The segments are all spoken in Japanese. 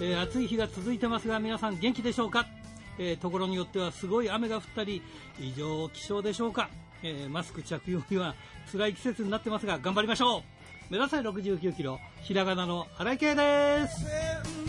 えー暑い日が続いてますが皆さん元気でしょうか、えーところによってはすごい雨が降ったり異常気象でしょうか、えーマスク着用には辛い季節になってますが頑張りましょう。目指せ69キロひらがなの荒井圭です。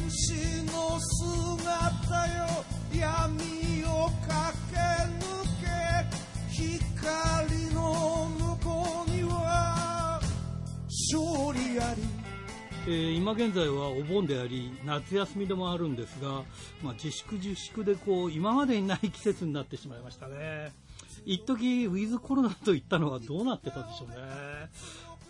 えー今現在はお盆であり夏休みでもあるんですが、まあ、自粛自粛でこう今までにない季節になってしまいましたね。一時ウィズコロナと言ったのはどうなってたでしょうね。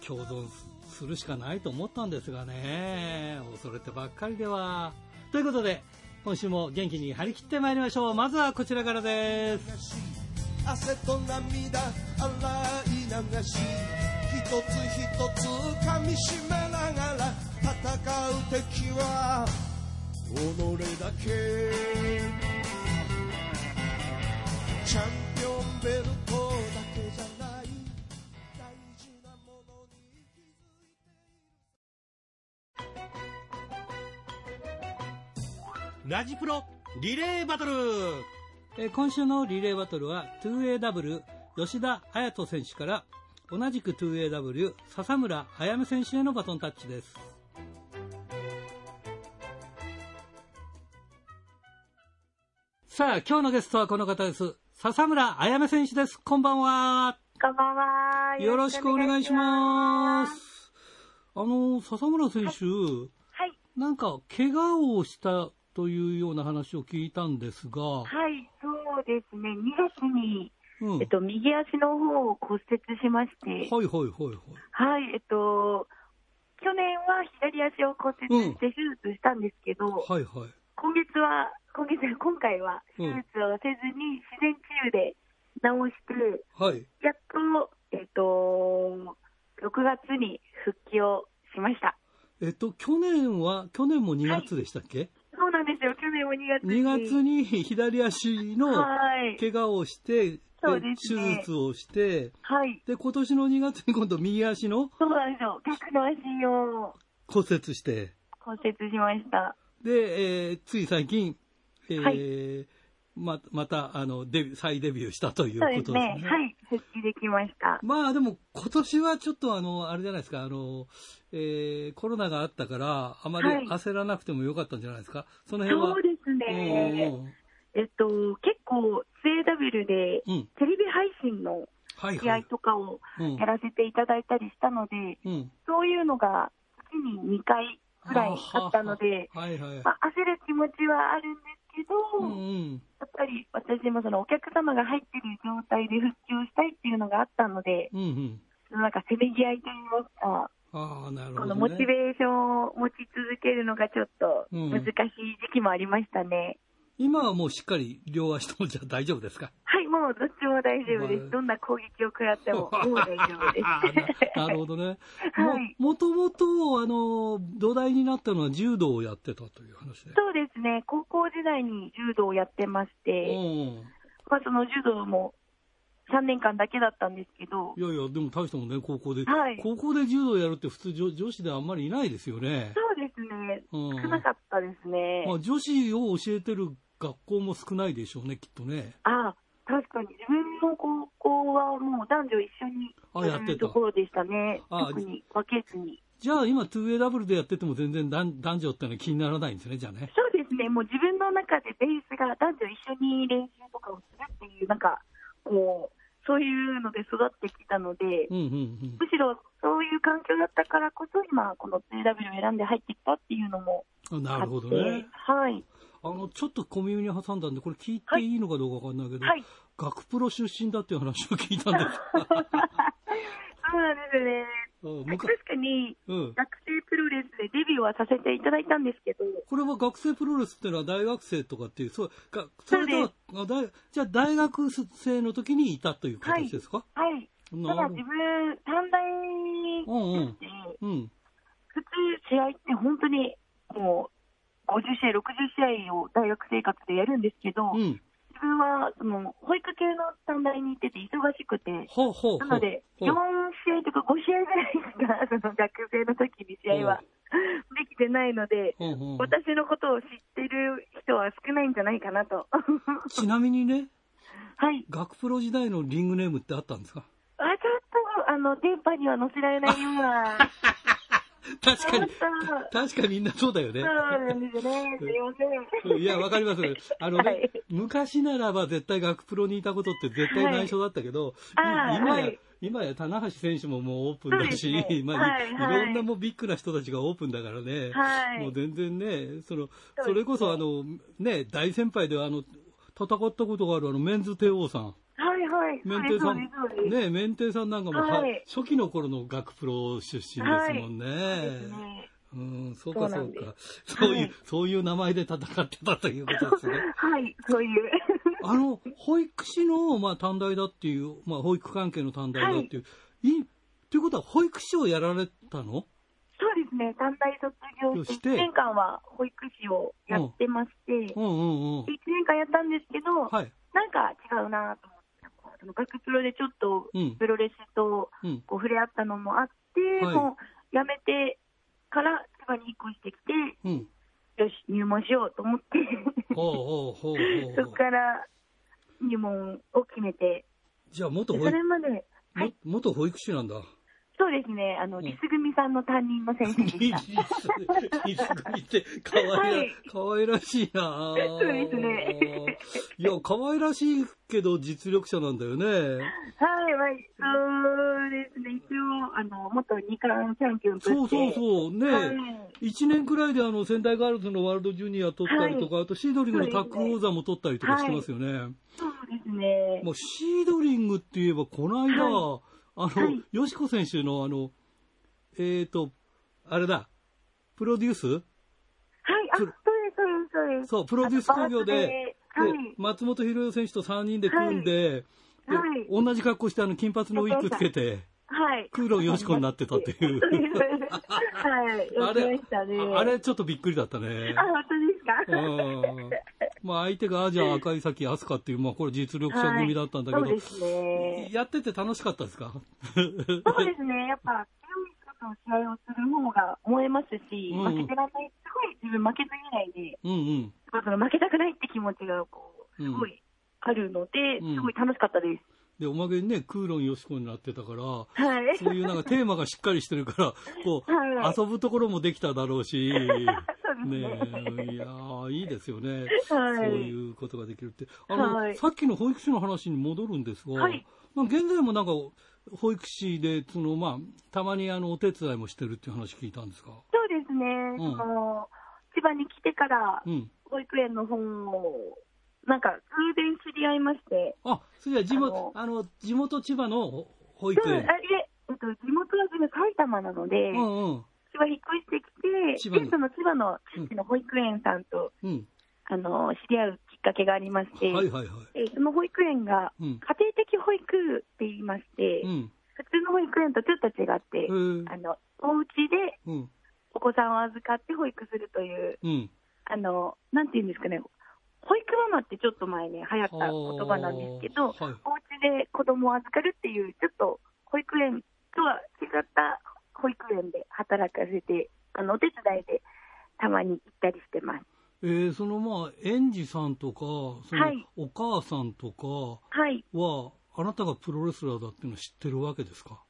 共存するしかないと思ったんですがね。恐れてばっかりでは。ということで今週も元気に張り切ってまいりましょう。まずはこちらからです。汗と涙洗い流し。つ一つ噛みしめながら戦う敵は己だけチャンピオンベルトだけじゃない大事なものに気づいている。ラジプロリレーバトル。今週のリレーバトルは 2AW 吉田隼人選手から同じく 2AW 笹村あやめ選手へのバトンタッチです。さあ今日のゲストはこの方です。笹村あやめ選手です。こんばんは。こんばんは。よろしくお願いします。あの笹村選手はい。なんか怪我をしたというような話を聞いたんですが、はい、そうですね。2月に、うん、えっと、右足の方を骨折しまして、はいはいはいはいはい、えっと、去年は左足を骨折して手術したんですけど、はいはい今月は、今月、今回は手術をせずに自然治癒で治して、はいやっと、えっと、6月に復帰をしました。えっと、去年は、去年も2月でしたっけ、そうなんですよ。去年も2月に。2月に左足のはい。怪我をして、そうですね手術をして、はい。で、今年の2月に今度右足のそうなんですよ。逆の足を骨折して、骨折しました。で、えーつい最近、えーはままたあのデビュー再デビューしたということですね。ですね。はい。復帰できました。まあでも今年はちょっとあの、あれじゃないですか、あの、えーコロナがあったから、あまりはい焦らなくてもよかったんじゃないですか。その辺は。そうですね。うんうんえっと、結構、CW でうん。テレビ配信の試合。とかをうんやらせていただいたりしたので、うん。そういうのが月に2回ぐらいあったので、焦る気持ちはあるんですけど、うんうん。やっぱり私もそのお客様が入ってる状態で復帰をしたいっていうのがあったので、うんうん。なんかせめぎ合いといいますか、ああ、なるこほど、ね。のモチベーションを持ち続けるのがちょっとうん難しい時期もありましたね。今はもうしっかり両足ともじゃあ大丈夫ですか？はい、もうどっちも大丈夫でまあす。どんな攻撃を食らっても、もう大丈夫です。なるほどね。はいも、もともと、あの、土台になったのは柔道をやってたという話で。そうですね、高校時代に柔道をやってましうて、ん。まあ、その柔道も3年間だけだったんですけどい、やいや、でも大したもんね、高校で。はい高校で柔道やるって普通女女子であんまりいないですよね。そうですね、うん。少なかったですね。まあ、女子を教えてる学校も少ないでしょうね、きっとね。あ確かに自分の高校はもう男女一緒にあやってたるところでしたね。あ特に分けずに。じゃあ今 2AW でやってても全然男男女ってのは気にならないんですね、じゃあね。そうですね、もう自分の中でベースが男女一緒に練習とかをするっていう、なんか、もう、そういうので育ってきたので、うんうんうん。むしろそういう環境だったからこそ、今、この 2W を選んで入ってきたっていうのもあなるほどね。はい。あの、ちょっと小耳に挟んだんで、これ聞いていいのかどうかわかんないけど、はい。学プロ出身だっていう話を聞いたんです。そうなんですね。うん確かに、うん。学生プロレスでデビューはさせていただいたんですけど、これは学生プロレスっていうのは大学生とかっていう、そう、がそれとは、じゃあ大学生の時にいたという形ですか、はい。たなるほだ自分、短大にうんうん。うん。普通試合って本当にもう50試合、60試合を大学生活でやるんですけど、うん。自分はその保育系の短大に行ってて忙しくて、ほうほうほう。なので、ほう4試合とか5試合ぐらいしか、その学生の時に試合はできてないので、うんうん私のことを知ってる人は少ないんじゃないかなと。ちなみにね、はい。学プロ時代のリングネームってあったんですか？あ、ちょっと、あの、電波には載せられないような。確かに確かにみんなそうだよねそう。なんですよね。すいません。いや、わかります。あのね、はい昔ならば絶対学プロにいたことって絶対内緒だったけど、はいい今や、はい今や棚橋選手ももうオープンだし、ねまあ、はいいはいいろんなもうビッグな人たちがオープンだからね、はいもう全然ね、その、それこそあの、ね、大先輩ではあの、戦ったことがあるあの、メンズ帝王さん。はいはい。メンテイさんね、メンテイさんなんかも、ははい初期の頃の学プロ出身ですもんね。そうですねうん、そうかそうか。そういう、はいそういう名前で戦ってたということですね。はい、そういう。あの、保育士の、まあ、短大だっていう、まあ、保育関係の短大だっていう、い、ということは、保育士をやられたの？そうですね、短大卒業そししてて、1年間は保育士をやってまして、1うんうんうん。年間やったんですけど、はい。なんか違うなとその学プロでちょっとうんプロレスとうん。こう触れ合ったのもあって、はいもう辞めてから千葉に引っ越してきて、うん。よし、入門しようと思って、そこから入門を決めて、じゃあ、元保育、れまで、はもい、元保育士なんだ。そうですね、あの、んリス組さんの担任の先生でリした。ス、リス組って、かわいら、はいかわいらしいなそうですね。いや、かわいらしいけど実力者なんだよね。はい、はい、そうですね。一応、あの、元二冠チャンピオンとして。そうそうそう。ね、はい一年くらいであの仙台ガールズのワールドジュニア取ったりとか、あとシードリングのタッグ王座も取ったりとかしてますよね。そうですね。もうシードリングって言えば、この間、はあの、はいよしこ選手のあの、えっ、と、あれだ、プロデュース？はい、あ、そうです、そうです、そうです。そう、プロデュース工業で、で、はでい。松本博代選手と3人で組んで、ではい同じ格好してあの金髪のウィッグつけて、はい。クーロンよしこになってたっていう。はい、やあれね。ああれちょっとびっくりだったね。あ、本当ですか？うんまあ相手がアジア赤い崎飛鳥っていう、まあこれ実力者組だったんだけど、はいね。やってて楽しかったですか？そうですね。やっぱ、強い人と試合をする方が思えますし、うん負けてらんない。すごい自分負けず嫌いで、うんうん。その負けたくないって気持ちが、こう、うんすごいあるので、うんすごい楽しかったです。で、おまけにね、クーロンよしこになってたから、はい。そういうなんかテーマがしっかりしてるから、こう、はい遊ぶところもできただろうし、ねいやーいいですよね。はいそういうことができるって。あの、はいさっきの保育士の話に戻るんですが、はいまあ現在もなんか、保育士で、その、まあ、たまにあの、お手伝いもしてるっていう話聞いたんですか？そうですね。うんその、千葉に来てからう、ん。保育園の本を、なんか、偶然知り合いまして、あ、それじゃあ地元、あの、地元千葉の保育そう、あえ、えっと、地元は埼玉なので、うんうん。千葉引っ越してきて、千葉にで、その千葉の地域の保育園さんと、うん。あの、知り合うきっかけがありまして、はいはいはい。えその保育園が、うん。家庭的保育って言いまして、うん。普通の保育園とちょっと違って、あの、お家でうん。お子さんを預かって保育するという、うん。あの、なんていうんですかね、保育ママってちょっと前ね、流行った言葉なんですけど、はいお家で子供を預かるっていう、ちょっと保育園とは違った保育園で働かせて、あの、お手伝いでたまに行ったりしてます。えー、そのまあ、園児さんとか、そのはいお母さんとかはい。は、あなたがプロレスラーだっていうのは知ってるわけですか？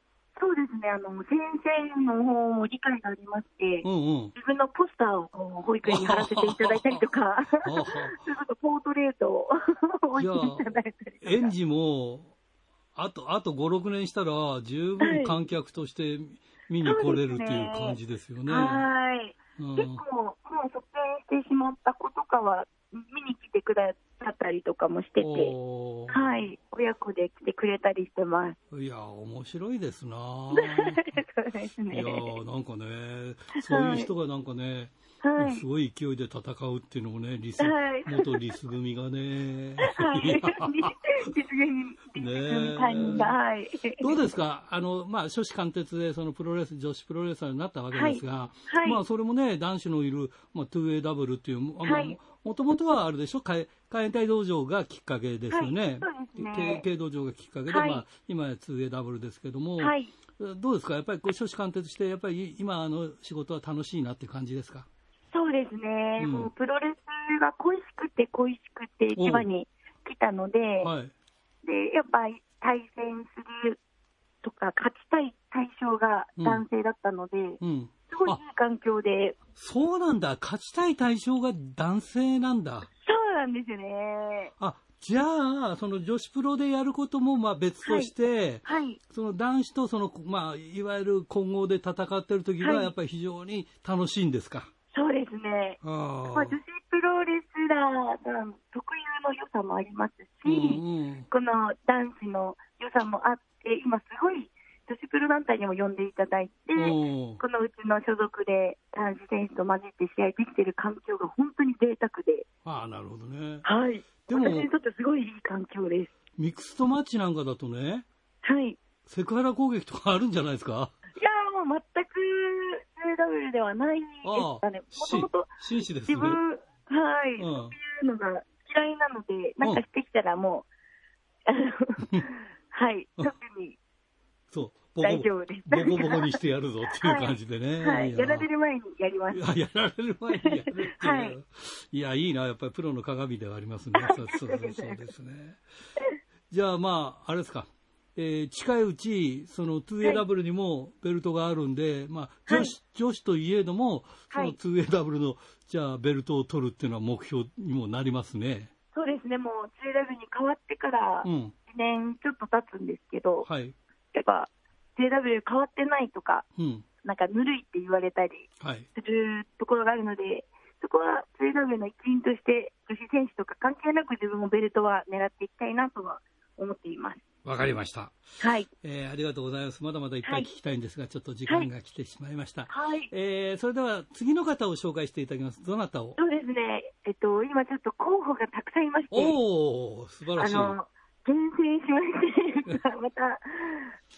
そうですね、あの、先生の方も理解がありまして、うんうん。自分のポスターをこう保育園に貼らせていただいたりとか、とポートレートを置いていただいたりとか。園児も、あと、あと5、6年したら、十分観客として見に来れるっていう感じですよね。はい。うん結構、もう卒園してしまった子とかは、見に来てくださったりとかもしてて、はい。親子で来てくれたりしてます。いや、面白いですな そうですいね。やーなんかね、そういう人がなんかね、はい。すごい勢いで戦うっていうのもね、リス、はい。元リス組がね。はい。いや。実現、実ね現タイミングが、はい。どうですか？あの、まあ、初志貫徹で、そのプロレス、女子プロレスラーになったわけですが、はい。まあ、それもね、男子のいる、まあ、2way ダブルっていう、あもともとはあれでしょ、海海援隊道場がきっかけですよね。はい。そうですね。軽軽道場がきっかけで、はい。まあ、今や 2AW ですけども、はい。どうですか？やっぱりこう、初志貫徹して、やっぱり今あの仕事は楽しいなっていう感じですか？そうですね、うんもうプロレスが恋しくて恋しくて千葉に来たので、はい。でやっぱり対戦するとか、勝ちたい対象が男性だったので、うん。すごいいい環境で、そうなんだ。勝ちたい対象が男性なんだ。そうなんですよね。あ、じゃあ、その女子プロでやることもまあ別として、はい、その男子とその、まあ、いわゆる混合で戦ってる時が、はいやっぱり非常に楽しいんですか？そうですね。あまあ、女子プロレスラー特有の良さもありますし、うんうん。この男子の良さもあって、今すごい女子プロ団体にも呼んでいただいて、このうちの所属で男子選手と混じって試合できてる環境が本当に贅沢で、ああ、なるほどね。はい。でも私にとってすごいいい環境です。ミックストマッチなんかだとね、はい。いセクハラ攻撃とかあるんじゃないですか？やーもう全く JW ではないですかね。もともと。自分、はい、うんそういうのが嫌いなので、なんかしてきたらもう、あ のはい、特にそう。大丈夫です。ボコボコにしてやるぞっていう感じでね。はい、ややられる前にやります。いや、やられる前にやるっていう。はいいや、いいな。やっぱりプロの鏡ではありますね。そ うそうそうそうですね。じゃあ、まあ、あれですか。えー近いうち、その 2AW にもベルトがあるんで、まあ、女子、女子といえども、そのはい 2AW の、じゃあ、ベルトを取るっていうのは目標にもなりますね。そうですね、もう JW に変わってから1うん。年ちょっと経つんですけど、はい。やっぱ JW 変わってないとか、うん。なんかぬるいって言われたりはい。するところがあるので、そこは JW の一員として、女子選手とか関係なく自分もベルトは狙っていきたいなとは思っています。わかりました。はい。えーありがとうございます。まだまだいっぱはいい聞きたいんですが、ちょっと時間が来てしまいました。はい。えーそれでは次の方を紹介していただきます。どなたを？そうですね、えっと、今ちょっと候補がたくさんいまして、おー、素晴らしい。あの、厳選しまして、また、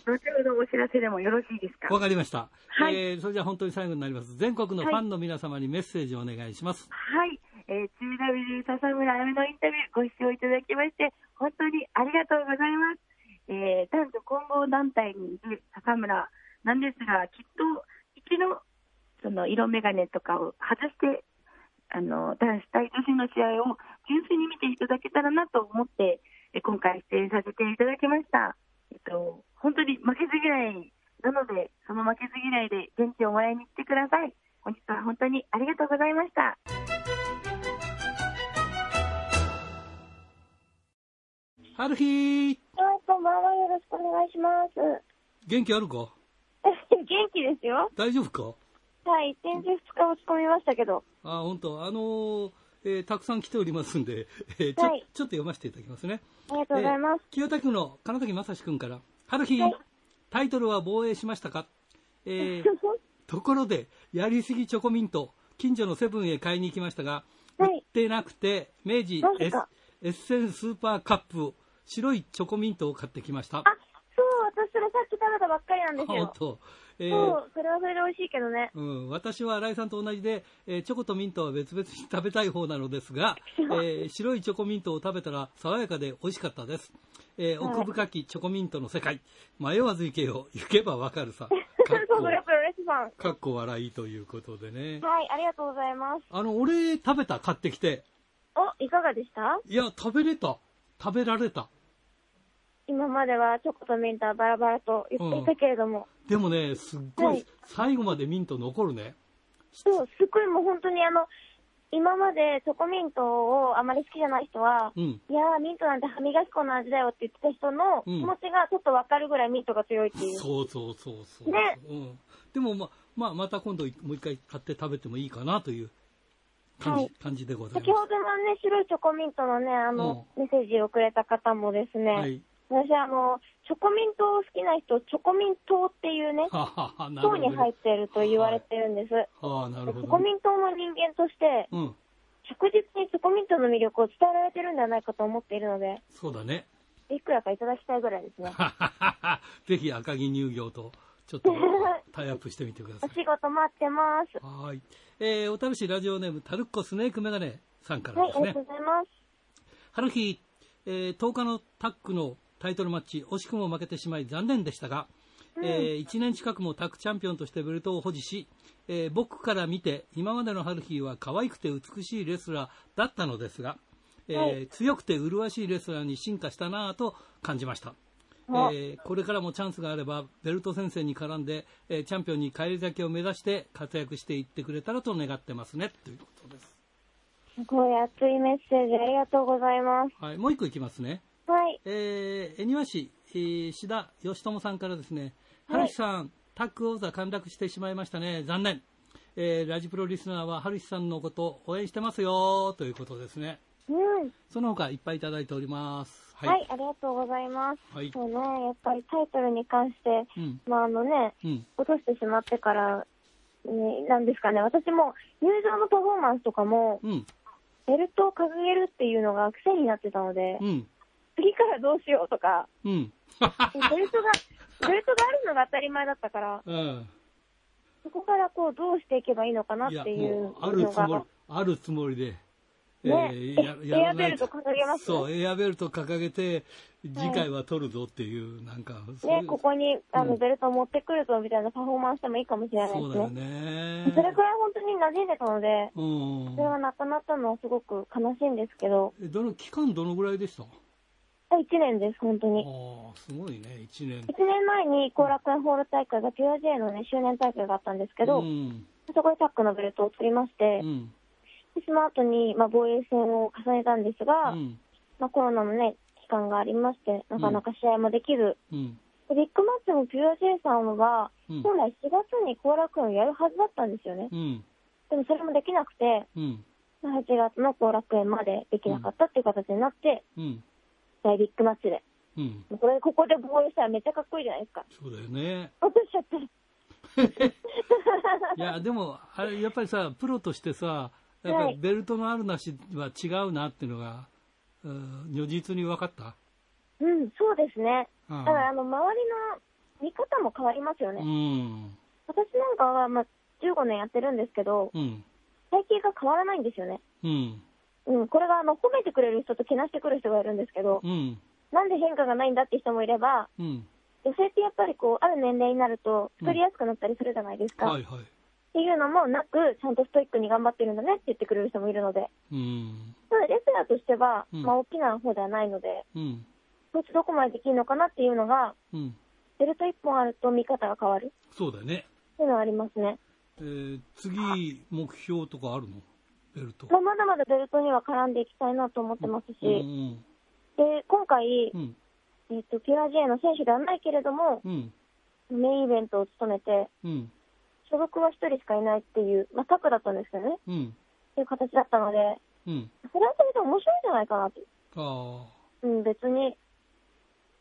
後ほどお知らせでもよろしいですか？わかりました。はいえーそれじゃあ本当に最後になります。全国のファンの皆様にメッセージをお願いします。はい、えー、2W 笹村あめのインタビューご視聴いただきまして、本当にありがとうございます。えー、男女混合団体にいる笹村なんですが、きっと一度、その色眼鏡とかを外して、あの、男子対女子の試合を純粋に見ていただけたらなと思って、え今回出演させていただきました。えっと、本当に負けず嫌いなので、その負けず嫌いで元気をもらいに来てください。本日は本当にありがとうございました。はるひー、はい、こんばんは。よろしくお願いします。元気あるか？元気ですよ。大丈夫か？はい、展示2日落ち込みましたけど。あ、本当あのーえーたくさん来ておりますんで、えーちょはいちょっと読ませていただきますね。ありがとうございます。えー清田区の金崎正史君から、春日、はいタイトルは防衛しましたか、えー ところで、やりすぎチョコミント、近所のセブンへ買いに行きましたが、はい売ってなくて、明治エスエッセンスーパーカップ、白いチョコミントを買ってきました。あ、そう、私それさっき食べたばっかりなんですよ。本当、えーそう、それはそれで美味しいけどね。うん、私は新井さんと同じで、えーチョコとミントは別々に食べたい方なのですが、えー白いチョコミントを食べたら爽やかで美味しかったです。えーはい奥深きチョコミントの世界、迷わず行けよ、行けばわかるさ。かっこ笑いということでね。はい、ありがとうございます。あの、俺食べた、買ってきて。お、いかがでした？いや、食べれた。食べられた。今まではチョコとミントはバラバラと言っていたけれども。でもね、すっごい、はい最後までミント残るね。そう、すっごいもう本当にあの、今までチョコミントをあまり好きじゃない人は、うん。いやー、ミントなんて歯磨き粉の味だよって言ってた人のうん気持ちがちょっとわかるぐらいミントが強いっていう。そうそうそうそう。ねうん、でも、ま、まあ、また今度もう一回買って食べてもいいかなという感じ,、はい感じでござい先ほます。どのね、白いチョコミントのね、あの、メッセージをくれた方もですね、はい。私あの、チョコミント好きな人、チョコミントっていうね、ははは、なるほど、糖に入ってると言われてるんです。はあ、なるほチョ。コミントの人間として、うん。着実にチョコミントの魅力を伝えられてるんじゃないかと思っているので、そうだね。いくらかいただきたいぐらいですね。ぜひ赤城乳業とちょっとタイアップしてみてください。お仕事待ってます。はい。えー、お試しラジオネーム、タルッコスネークメガネさんからはい、ですねありがと。うございます。春日、えー10日のタッグのタイトルマッチ、惜しくも負けてしまい残念でしたが、え1年近くもタッグチャンピオンとしてベルトを保持し、えー僕から見て今までの春日は可愛くて美しいレスラーだったのですが、えーはい強くて麗しいレスラーに進化したなぁと感じました。あえーこれからもチャンスがあればベルト先生に絡んで、えーチャンピオンに返り咲きを目指して活躍していってくれたらと願ってますねということです。すごい熱いメッセージありがとうございます。はい、もう一個いきますね。はい。えー、恵庭市、えー、志田義友さんからですね、はい春日さん、タッグ王座陥落してしまいましたね、残念。えー、ラジプロリスナーは春日さんのこと応援してますよということですね。うん。その他いっぱいいただいております。はい、はい。ありがとうございます。はいそうね、やっぱりタイトルに関して、うん。まああのね、うん。落としてしまってから、ね、なんですかね、私も入場のパフォーマンスとかも、うん。ベルトを掲げるっていうのが癖になってたので、うん。次からどうしようとか、うん。ベルトが、ベルトがあるのが当たり前だったから、うん。そこからこう、どうしていけばいいのかなっいや、ていうあるつもり、、あるつもりで。ねーエアベルト掲げますそう、エアベルト掲げて、次回は取るぞっていう、なんか、ね、うここにあのうんベルトを持ってくるぞみたいなパフォーマンスしてもいいかもしれないそうだよですね。ね。それくらい本当に馴染んでたので、うんそれがなくなったのはすごく悲しいんですけど、えどの期間どのぐらいでした？あ1年です、本当に。あすごいね1年。1年前に後楽園ホール大会が PRJ のね、周年大会があったんですけど、うん。そこでタックのベルトを取りまして、うん。でその後に、まあ、防衛戦を重ねたんですが、うん。まあ、コロナのね、期間がありまして、なかなか試合もできず、ビッグマッチも PRJ さんは、うん。本来4月に後楽園をやるはずだったんですよね。うん。でもそれもできなくて、うん。まあ8月の後楽園までできなかったっていう形になって、うん大ビッグマッチで。うんこれ、ここで防衛したらめっちゃかっこいいじゃないですか。そうだよね落としちゃって。いやでもあれやっぱりさプロとしてさやっぱはいりベルトのあるなしは違うなっていうのが、うん如実に分かった？うん、そうですね。うんだから、あの、周りの見方も変わりますようね。ん私なんかは、まあ、15年やってるんですけど、うん体型が変わらないんですよね。うんうん、これが、あの、褒めてくれる人とけなしてくる人がいるんですけど、うん。なんで変化がないんだって人もいれば、うん。女性ってやっぱりこう、ある年齢になると、太りやすくなったりするじゃないですか。はいはい。っていうのもなく、ちゃんとストイックに頑張ってるんだねって言ってくれる人もいるので、うん。ただレスラーとしては、うん。まあ大きな方ではないので、うん。こいつどこまでできるのかなっていうのが、うん。ベルト1本あると見方が変わる。そうだよね。っていうのはありますね。えー次、目標とかあるの？ベルト。まあ、まだまだベルトには絡んでいきたいなと思ってますし、うんで、今回う、ん。えっ、と、ピュア J の選手ではないけれども、うん。メインイベントを務めて、うん。所属は1人しかいないっていう、まあ、タッグだったんですけどね、うん。っていう形だったので、うん。それはそれで面白いんじゃないかなって。あうん、別に、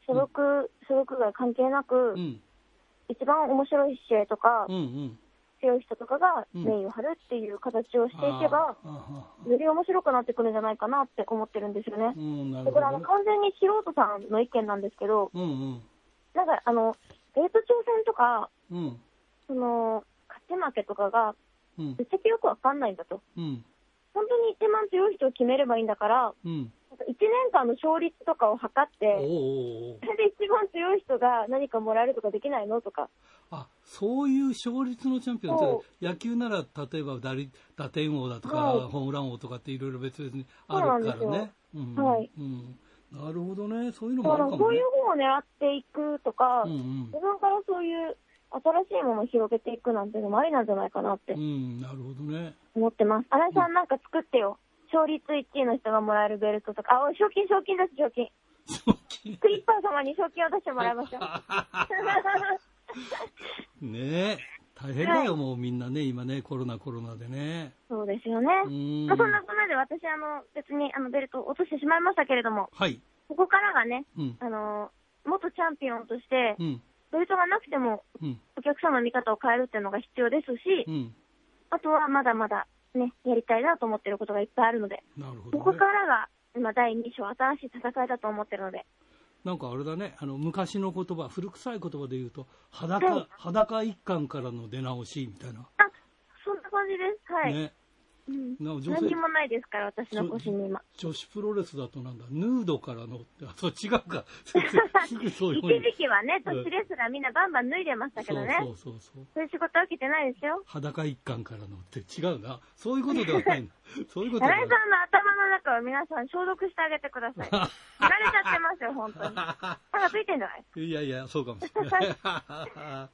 所属、所属が関係なく。一番面白い試合とか、うんうん。強い人とかがうんメインを張るっていう形をしていけば、あーあーより面白くなってくるんじゃないかなって思ってるんですよねう。ん、これあの。完全に素人さんの意見なんですけど、うんうん。なんかあの、ベルト挑戦とか、うん。その、勝ち負けとかが、うんぶっちゃけよくわかんないんだと。うん。本当に一番強い人を決めればいいんだから、うん。なんか1年間の勝率とかを測って、それで一番強い人が何かもらえるとかできないのとか。あ、そういう勝率のチャンピオンそって、野球なら例えば打率打点王だとか、はいホームラン王とかっていろいろ別々にあるからね。うんはいうん。なるほどね。そういうのだもあるかもねそういう。方を狙っていくとか、うんうん自分からそういう新しいものを広げていくなんていうのもありなんじゃないかなってうん、なるほどね。思ってます。新井さんなんか作ってよ。勝率1位の人がもらえるベルトとか。あ、賞金、賞金です、賞金。賞金クリッパー様に賞金を出してもらいましょう。ねえ。大変だよ、もうみんなね、今ね、コロナコロナでね。そうですよね。うんまあ、そんなこんなで私、あの、別にあのベルトを落としてしまいましたけれども、はい。ここからがね、うん。あの、元チャンピオンとしてう、ん。ベルトがなくてもうん。お客さんの見方を変えるっていうのが必要ですしう、ん。あとはまだまだね、やりたいなと思ってることがいっぱいあるので、なるほど、ね。ここからが、今第2章、新しい戦いだと思ってるので、なんかあれだね、あの、昔の言葉、古臭い言葉で言うと、裸、はい裸一貫からの出直しみたいな。あ、そんな感じです。はい。ね。うん、な女性何にもないですから、私の腰に今。女子プロレスだとなんだ、ヌードからの、あ、そう違うか。すぐそういう一時期はね、女子レスラーみんなバンバン脱いでましたけどね。そうそうそうそう。いう仕事は受けてないですよ。裸一貫からのって違うな。そういうことではない。そういうことではない。さんの頭の中を皆さん消毒してあげてください。慣れちゃってますよ、本当に。歯がついてんじゃない？いやいや、そうかもしれない。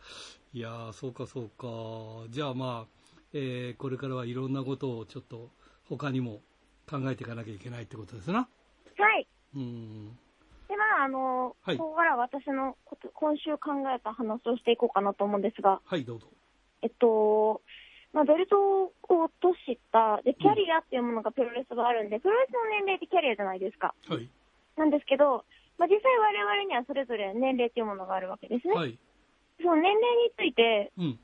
いやー、そうかそうか。じゃあまあ、えーこれからはいろんなことをちょっと他にも考えていかなきゃいけないってことですな。はい。うん。で、まあ、あの、はいここから私の今週考えた話をしていこうかなと思うんですが、はい、どうぞ。えっと、まあ、ベルトを落とした、で、キャリアっていうものがプロレスがあるんで、プロレスの年齢ってキャリアじゃないですか。はい。なんですけど、まあ、実際我々にはそれぞれ年齢っていうものがあるわけですね。はい。その年齢について、うん。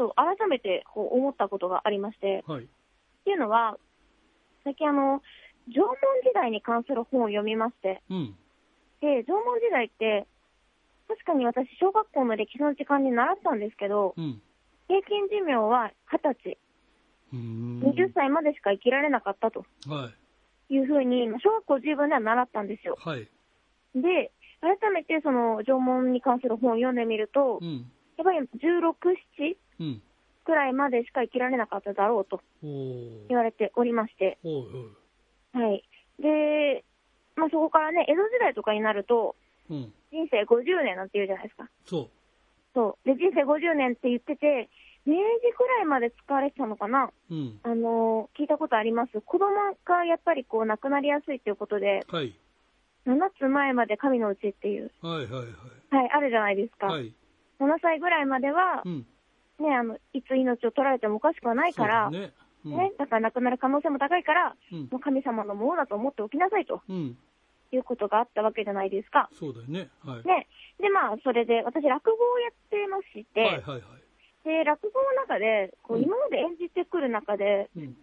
ちょっと改めてこう思ったことがありまして、はい。っていうのは、最近あの、縄文時代に関する本を読みまして、うん。で、縄文時代って、確かに私、小学校の歴史の時間に習ったんですけど、うん。平均寿命は20歳、うーん。20歳までしか生きられなかったとはい。いうふうに、まあ小学校自分では習ったんですよ。はい。で、改めてその縄文に関する本を読んでみるとう、ん。やっぱり16、7うん。くらいまでしか生きられなかっただろうと。言われておりまして。はい。で、まあそこからね、江戸時代とかになると、うん。人生50年なんて言うじゃないですか。そそう。で、人生50年って言ってて、明治くらいまで使われてたのかなう。うん。あのー聞いたことあります。子供がやっぱりこう亡くなりやすいっていうことで、はい。7つ前まで神のうちっていう、はいはいはい。はい、あるじゃないですか。はい。7歳ぐらいまではう、ん。ね、あの、いつ命を取られてもおかしくはないから、ね。うん。ね、だから亡くなる可能性も高いから、うんもう神様のものだと思っておきなさいとうん。いうことがあったわけじゃないですか。そうだよね。はい。ね。で、まあ、それで、私、落語をやってまして、はいはいはい。で、落語の中で、こう、うん今まで演じてくる中で、うん。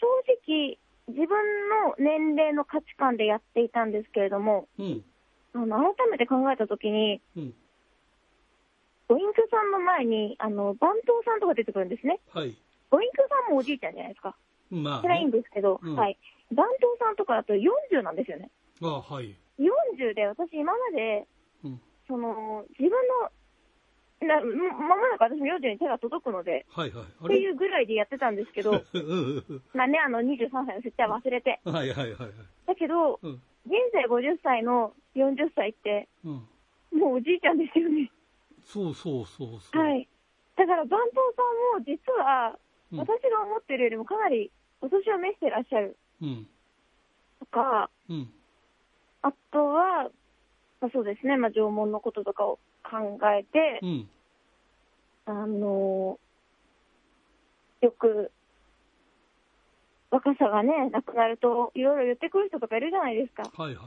正直、自分の年齢の価値観でやっていたんですけれども、うん。あの、改めて考えたときに、うん。ご隠居さんの前に、あの、番頭さんとか出てくるんですね。はい。ご隠居さんもおじいちゃんじゃないですか。まあ、それはいいんね。ですけど、うんはい。番頭さんとかだと40なんですよね。あはい。40で、私今まで、うん。その、自分の、なまもなく私も40に手が届くので、はいはい。っていうぐらいでやってたんですけど、うんうんうんまあね、あの23歳の設定は忘れて。はいはいはいはい。だけど、うん。現在50歳の40歳って、うん。もうおじいちゃんですよね。そうそうそうそう。はい。だから、番頭さんも実は、うん私が思ってるよりもかなりお年を召してらっしゃるうん。とか、うん。あとは、まあ、そうですね、まあ、縄文のこととかを考えてう、ん。あのよく、若さがね、なくなると、いろいろ言ってくる人とかいるじゃないですか。はいは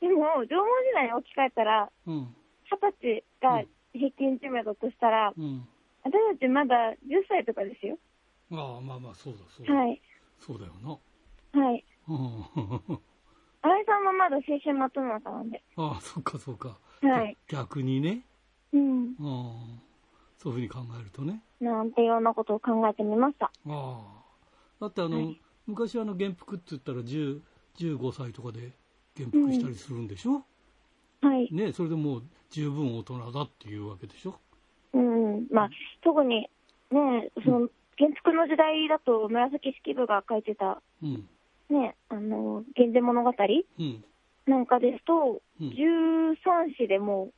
い。でも、縄文時代に置き換えたら、うん。二十歳が平均寿命だとしたら、うん。私たちまだ10歳とかですよ。ああ、まあまあ、そうだそうだ。はい。そうだよな。はい。うん。新井さんもまだ青春真っ只中なんで。ああ、そっかそっか。はい。逆にね。うん。うん。そういうふうに考えるとね。なんていろんなことを考えてみました。ああ。だってあの、はい昔あの、元服って言ったら10、15歳とかで元服したりするんでしょ、はい。ねそれでもう十分大人だっていうわけでしょ？うん。まあ、特に、ね、その、建築の時代だと紫式部が書いてた、うん。ね、あの、源氏物語うん。なんかですと、うん13子でもう、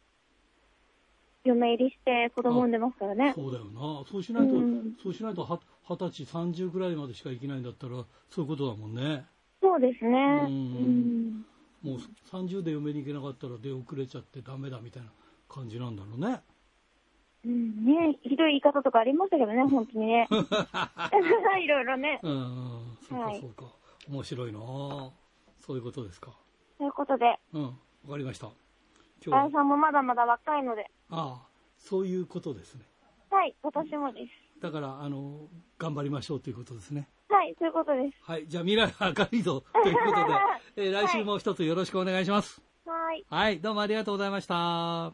嫁入りして子供産んでますからね。そうだよな。そうしないと、うんそうしないとは二十歳、30ぐらいまでしか生きないんだったら、そういうことだもんね。そうですね。ううんん。もう30で嫁に行けなかったら出遅れちゃってダメだみたいな感じなんだろうね。うん、ねひどい言い方とかありましたけどね、本当にね。いろいろね。うん、そうかはいそうか。面白いなあそういうことですか。ということで、うん、わかりました。今日は、あやさんもまだまだ若いので、ああ、そういうことですね。はい、私もです。だから、あの、頑張りましょうということですね。はい、そういうことです。はい、じゃあ未来は明るいぞということで、えー来週も一つよろしくお願いします。はい。はい、どうもありがとうございました。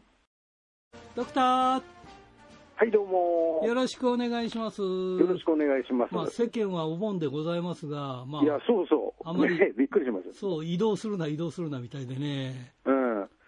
ドクター、はい、どうも。よろしくお願いします。よろしくお願いします。まあ、世間はお盆でございますが、まあい、や、そうそう。あんまりね、びっくりします。そう、移動するな、移動するなみたいでね、うん。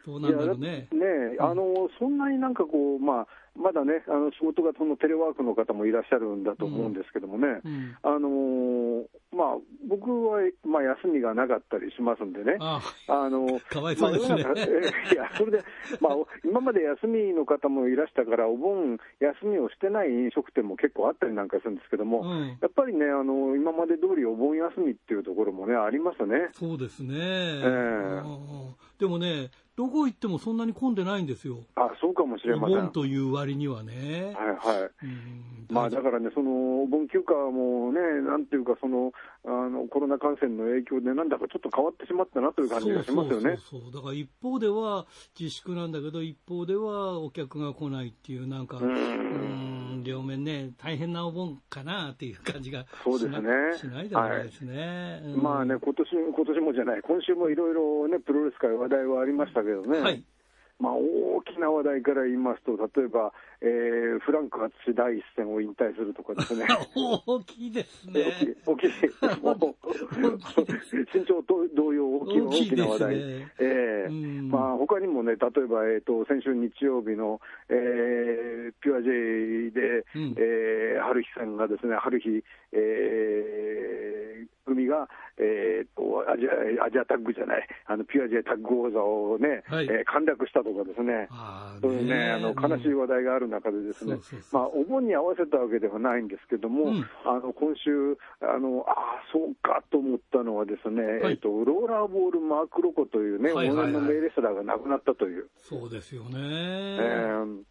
どうなんだろうね。いやね、あの、そんなになんかこう、まあ、まだね、あの仕事がそのテレワークの方もいらっしゃるんだと思うんですけどもね、うん、あのーまあ、僕は、まあ、休みがなかったりしますんでね、ああ。の かわいそうですね。まあいや、それで、まあ、今まで休みの方もいらしたから、お盆休みをしてない飲食店も結構あったりなんかするんですけども、うん。やっぱりね、あの今まで通りお盆休みっていうところもね、ありますね。そうですね、えうんでもね、どこ行ってもそんなに混んでないんですよ、あ、そうかもしれおません。はい盆という割にはね。はい。うんまあだからね、そのお盆休暇もね、なんていうか、そのあのコロナ感染の影響で、なんだかちょっと変わってしまったなという感じがしますよね。そうそうそうだから一方では自粛なんだけど、一方ではお客が来ないっていう、なんか、ううんん、両面ね、大変なお盆かなっていう感じがそうですね。しないでもないですね。うん。まあね、今年今年もじゃない、今週もいろいろね、プロレス界、話題はありましたけどね。はい、まあ、大きな話題から言いますと、例えば、えーフランク淳第一戦を引退するとかですね。大きいですね。大きい、大きい、身長と同様大きい大きいですね大きな話題。ええうんまあ他にもね、例えば、えっ、と、先週日曜日の、えーピュア J で、うんえー春日さんがですね、春日、えー組が、えーとアジア、アジアタッグじゃない、あの、ピュア J タッグ王座をね、はい。えー陥落したとかですね。そういうね、あの悲しい話題がある中でですね、まあ、お盆に合わせたわけではないんですけども、うん。あの今週、あのああ、そうかと思ったのはですね、はい。えっと、ローラーボールマークロコというね、はいはいはい。の名レスラーが亡くなったという。そうですよね。えー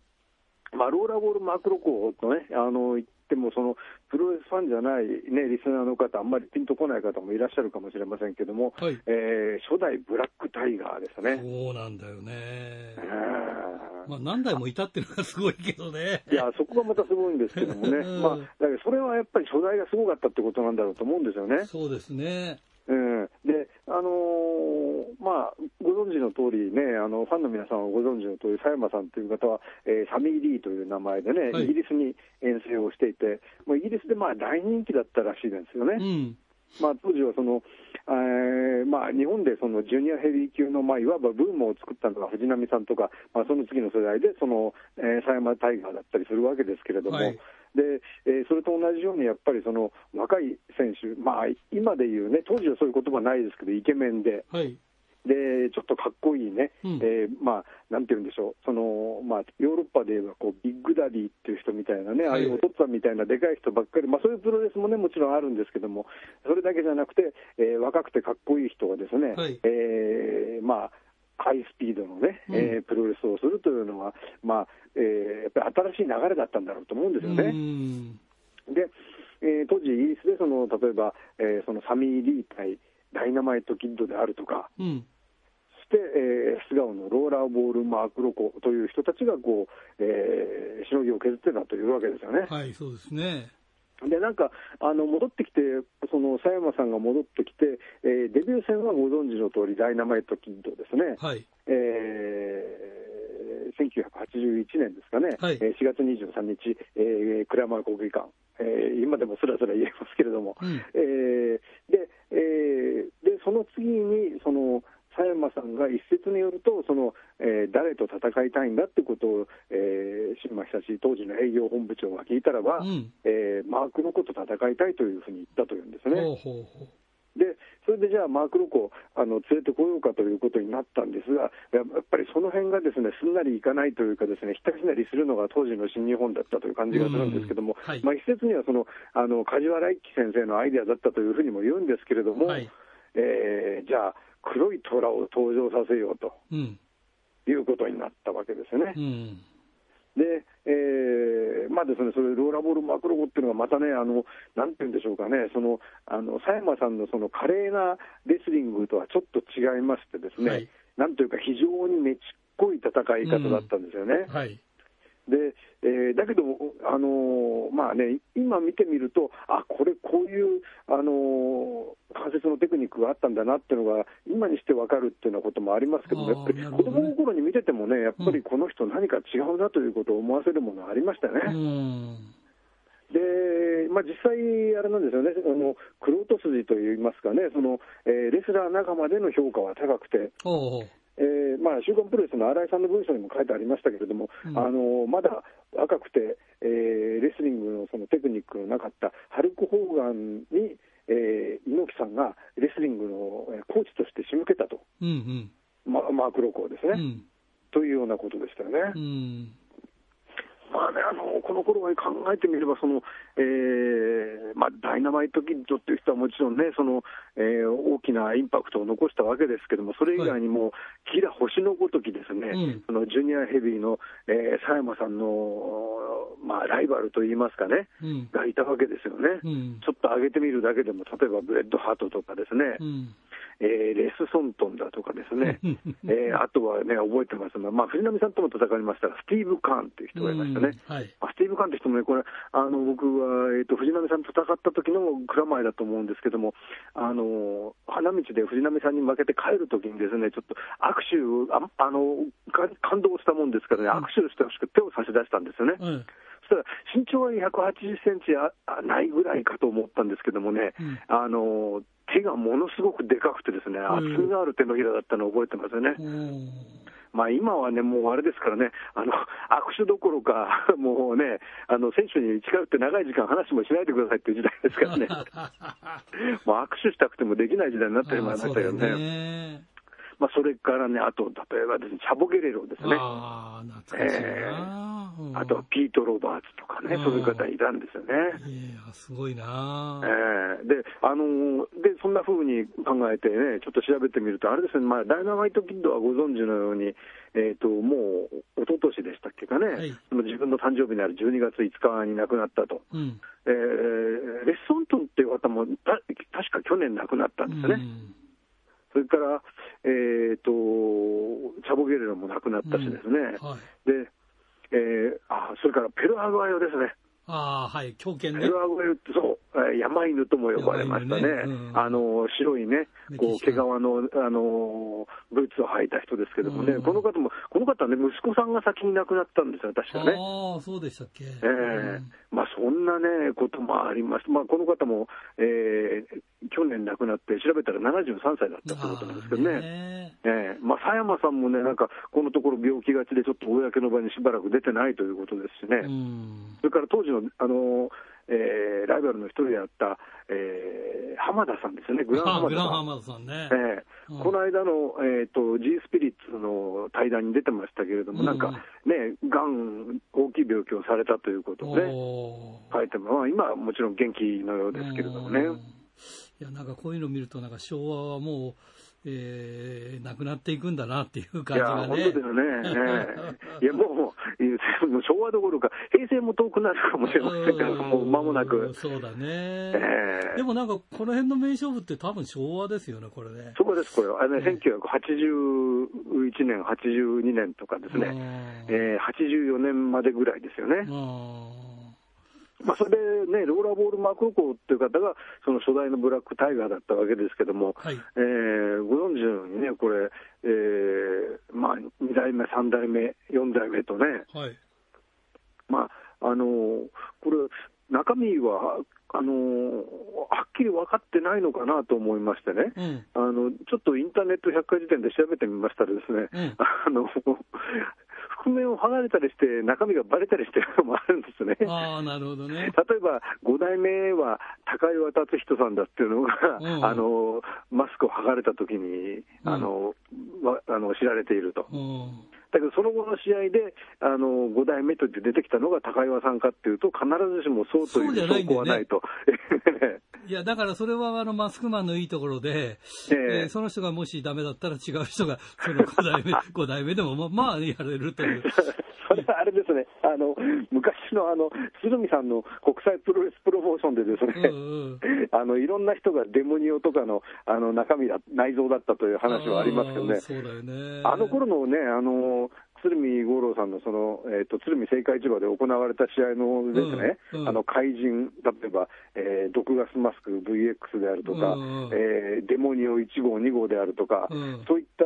まあ、ローラーボールマークロコとね、あの言ってもその、プロレスファンじゃない、ね、リスナーの方、あんまりピンとこない方もいらっしゃるかもしれませんけども、はいえー初代ブラックタイガーですね。そうなんだよね。えーまあ、何代もいたっていうのがすごいけどね。いや、そこがまたすごいんですけどもね、うんまあ、だけどそれはやっぱり初代がすごかったってことなんだろうと思うんですよね。そうですね。うん、で、あのーまあ、ご存知の通りね、あのファンの皆さんはご存知の通り、佐山さんという方は、えーサミー・リーという名前でね、はいイギリスに遠征をしていて、もうイギリスでまあ大人気だったらしいですよね。うん。まあ、当時はその、えーまあ、日本でそのジュニアヘビー級の、まあ、いわばブームを作ったのが藤波さんとか、まあ、その次の世代でその、えー、狭山タイガーだったりするわけですけれども、はいでえーそれと同じようにやっぱりその若い選手、まあ、今でいうね、当時はそういう言葉ないですけど、イケメンで、はい。でちょっとかっこいいね、うん。えーまあ、なんて言うんでしょう、そのまあ、ヨーロッパで言えばこうビッグダディっていう人みたいなね、ああいうお父さんみたいなでかい人ばっかり、まあ、そういうプロレスもね、もちろんあるんですけども、それだけじゃなくて、えー若くてかっこいい人がですね、はいえーまあ、ハイスピードのね、うんえープロレスをするというのは、まあえーやっぱり新しい流れだったんだろうと思うんですようね。ん。で、えー当時、イギリスでその例えば、えーそのサミー・リー対ダイナマイト・キッドであるとか、うん。そして、えー素顔のローラーボールマークロコという人たちがこう、えーしのぎを削ってたというわけですよね。はい、そうですね。で、なんか、あの戻ってきて、その佐山さんが戻ってきて、えーデビュー戦はご存知の通り、ダイナマイトキッドですね。はい。えー1981年ですかね、はい。えー4月23日、えー、鞍馬国技館、えー今でもすらすら言えますけれども、うん。えーでえーでその次にその佐山さんが一説によるとその、えー誰と戦いたいんだってことを、えー、新町たち当時の営業本部長が聞いたらば、うんえーマークロコと戦いたいというふうに言ったというんですね。ほうほうほう。でそれでじゃあ、マーク・ロコをあの連れてこようかということになったんですが、ややっぱりその辺がですねすんなりいかないというか、ですねひったひなりするのが当時の新日本だったという感じがするんですけども、うんはいまあ、一説にはそのあの梶原一騎先生のアイデアだったというふうにも言うんですけれども、はいえーじゃあ、黒い虎を登場させようとうん。いうことになったわけですよね。うん。で、えーまあですね、それ、ローラボールマクロコっていうのがまたね、あの、なんて言うんでしょうかね、その、あの、佐山さんのその華麗なレスリングとはちょっと違いましてですね、はいなんというか非常にめちっこい戦い方だったんですよね。はい。でえーだけど、あのーまあね、今見てみると、あこれ、こういう、あのー関節のテクニックがあったんだなっていうのが、今にして分かるっていうようなこともありますけどやっぱり子供の頃に見ててもね、やっぱりこの人、何か違うなということを思わせるものがありましたね。うん。で、まあ、実際、あれなんですよね、あのクロート筋といいますかね、そのえーレスラー仲間での評価は高くて、おうおう。えーまあ、週刊プロレスの新井さんの文章にも書いてありましたけれども、うんあのまだ若くて、えーレスリングのそのテクニックのなかったハルク・ホーガンに、えー猪木さんがレスリングのえーコーチとして仕向けたと、うんまマーク・ロコーですうん。うね、ん。というようなことでしたよね。うん。まあね、あのこの頃は考えてみればその、えーまあ、ダイナマイトキッドっていう人はもちろんねその、えー大きなインパクトを残したわけですけども、それ以外にも、キラ星のごときですね、うんそのジュニアヘビーの、えー佐山さんの、まあ、ライバルといいますかね、うん。がいたわけですよね。うん。ちょっと上げてみるだけでも、例えばブレット・ハートとかですね、うん。えーレス・ソントンだとかですね、えーあとはね、覚えてますが、まあ、藤波さんとも戦いましたら、スティーブ・カーンっていう人がいましたね。うんはい。あスティーブ・カーンって人もね、これ、あの僕は、えー、と藤波さんと戦った時の蔵前だと思うんですけども、あの花道で藤波さんに負けて帰る時にですね、ちょっと握手をああのか感動したもんですからね、握手をしてほしく手を差し出したんですよね。うん。た ら身長は180センチああないぐらいかと思ったんですけどもね、うん。あの手がものすごくでかくてですね、厚みのある手のひらだったのを覚えてますよね。おー。まあ、今はね、もうあれですからね、あの握手どころか、もうね、あの選手に近寄って長い時間話もしないでくださいっていう時代ですからね、もう握手したくてもできない時代になってしまいましたけどね。まあ、それからね、あと、例えばですね、チャボゲレロですね。ああ、懐かしいな。うんあとはピート・ロバーツとかね、うんそういう方いたんですよね。いや、すごいな。えーで、あのーで、そんな風に考えてね、ちょっと調べてみると、あれですね、まあ、ダイナマイトキッドはご存知のように、えっ、と、もう、一昨年でしたっけかね、はい自分の誕生日になる12月5日に亡くなったと。うん。えーレッソントンっていう方も、た確か去年亡くなったんですよね。それから、えっ、と、チャボゲレロも亡くなったしですね。うんはい。で、えーあ、それからペルアグアヨですね。ああ、はい。狂犬ねそう、えー山犬とも呼ばれましたね。ねうんあの、白いね、こう、毛皮の、あの、ブーツを履いた人ですけどもね、うんこの方も、この方ね、息子さんが先に亡くなったんですよ、確かね。ああ、そうでしたっけ。ええまあ、そんなね、こともありまして、まあ、この方も、えー去年亡くなって、調べたら73歳だったということなんですけどね。ね。ええまあ、佐山さんもね、なんか、このところ病気がちで、ちょっと公の場にしばらく出てないということですしね。うん。それから当時の、あのえーライバルの一人であった、えー浜田さんですよね、グランあ浜田さん。ね。ええうんこの間の、えー、と G スピリッツの対談に出てましたけれども、うんなんかね、がん、大きい病気をされたということをね、書いても、まあ、今はもちろん元気のようですけれどもね。うんいや、なんかこういうのを見ると、なんか昭和はもう、えー、なくなっていくんだなっていういや、感じがね。本当ですよね。ええいや、もう、いやもう昭和どころか、平成も遠くなるかもしれませんから、もう間もなうんく。そうだね。ええでもなんか、この辺の名勝負って多分昭和ですよね、これね。そうです、これは。あのね、1981年、82年とかですね、えー84年までぐらいですよね。まあ、それでね、ローラーボール・マクロコーっていう方が、その初代のブラックタイガーだったわけですけども、はい。えーご存知のようにね、これ、えーまあ、2代目、3代目、4代目とね、はい。まあ、あのこれ、中身は、あのはっきり分かってないのかなと思いましてね、うん。あのちょっとインターネット百科事典で調べてみましたらですね、うん あの覆面を剥がれたりして、中身がバレたりしてるのもあるんですね。ああ、なるほどね。例えば、5代目は高岩達人さんだっていうのが、うんあのマスクを剥がれた時にあの、わあの知られていると。うん。だけど、その後の試合で、あの5代目として出てきたのが高岩さんかっていうと、必ずしもそうという証拠はないと。いや、だからそれはあのマスクマンのいいところで、えええーその人がもしダメだったら違う人が、その5代目、5代目でもまあ、まあ、やれるという。それはあれですね、あの昔のあの鶴見さんの国際プロレスプロモーションでですね、うんうんあのいろんな人がデモニオとかのあの中身だ内臓だったという話はありますけどね。そうだよね。あの頃のね、あの鶴見五郎さんのその、えー、と鶴見青果市場で行われた試合のですね、うんうん。あの怪人、例えば、えー毒ガスマスク VX であるとか、うんうんえーデモニオ1号、2号であるとか、うん。そういった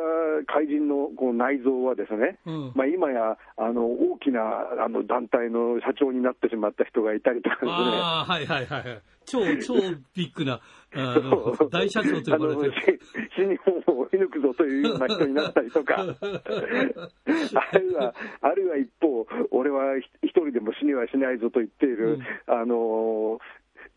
怪人のこう内臓はですね、うん。まあ、今やあの大きなあの団体の社長になってしまった人がいたりとかですね。はいはいはいはい。超、超ビッグな、大社長と呼ばれてる。あのし新日本を追い抜くぞというような人になったりとか、あるいは、あるいは一方、俺は一人でも死にはしないぞと言っている、うんあの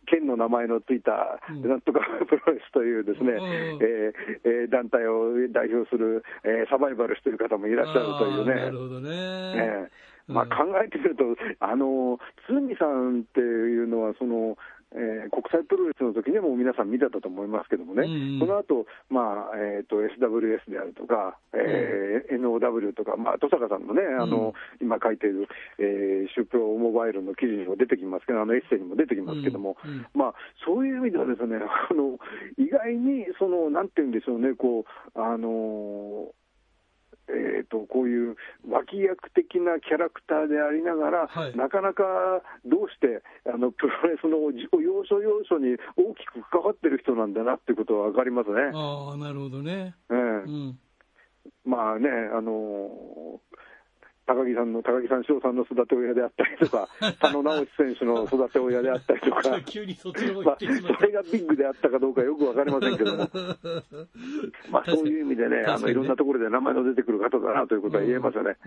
県の名前のついた、うんなんとかプロレスというですね、うんえーえー団体を代表する、えーサバイバルしている方もいらっしゃるというあーなるね。ほどね。ええまあ、うん考えてみると、あの鶴見さんっていうのはその、えー国際プロレスの時にも皆さん見てたと思いますけどもね、うんうん。その後、まあえー、と SWS であるとか、えー NOW とか、まあ、登坂さんのね、あの今書いている、えー、シュープロモバイルの記事にも出てきますけど、あのエッセイにも出てきますけども、うんうんまあ、そういう意味ではですね、あの意外にその、なんていうんでしょうね、こうあのえー、とこういう脇役的なキャラクターでありながら、はいなかなかどうしてあのプロレスの自己要所要所に大きく関わってる人なんだなっていうことは分かりますね。ああ、なるほどね。ええうん。まあね、あの高木さんの、高木さん翔さんの育て親であったりとか、佐野直樹選手の育て親であったりとか、急にそっちの方行まあ、ってしまっそれがビッグであったかどうかよく分かりませんけども、まあ、そういう意味でね、あのいろんなところで名前の出てくる方だなということは言えますよね。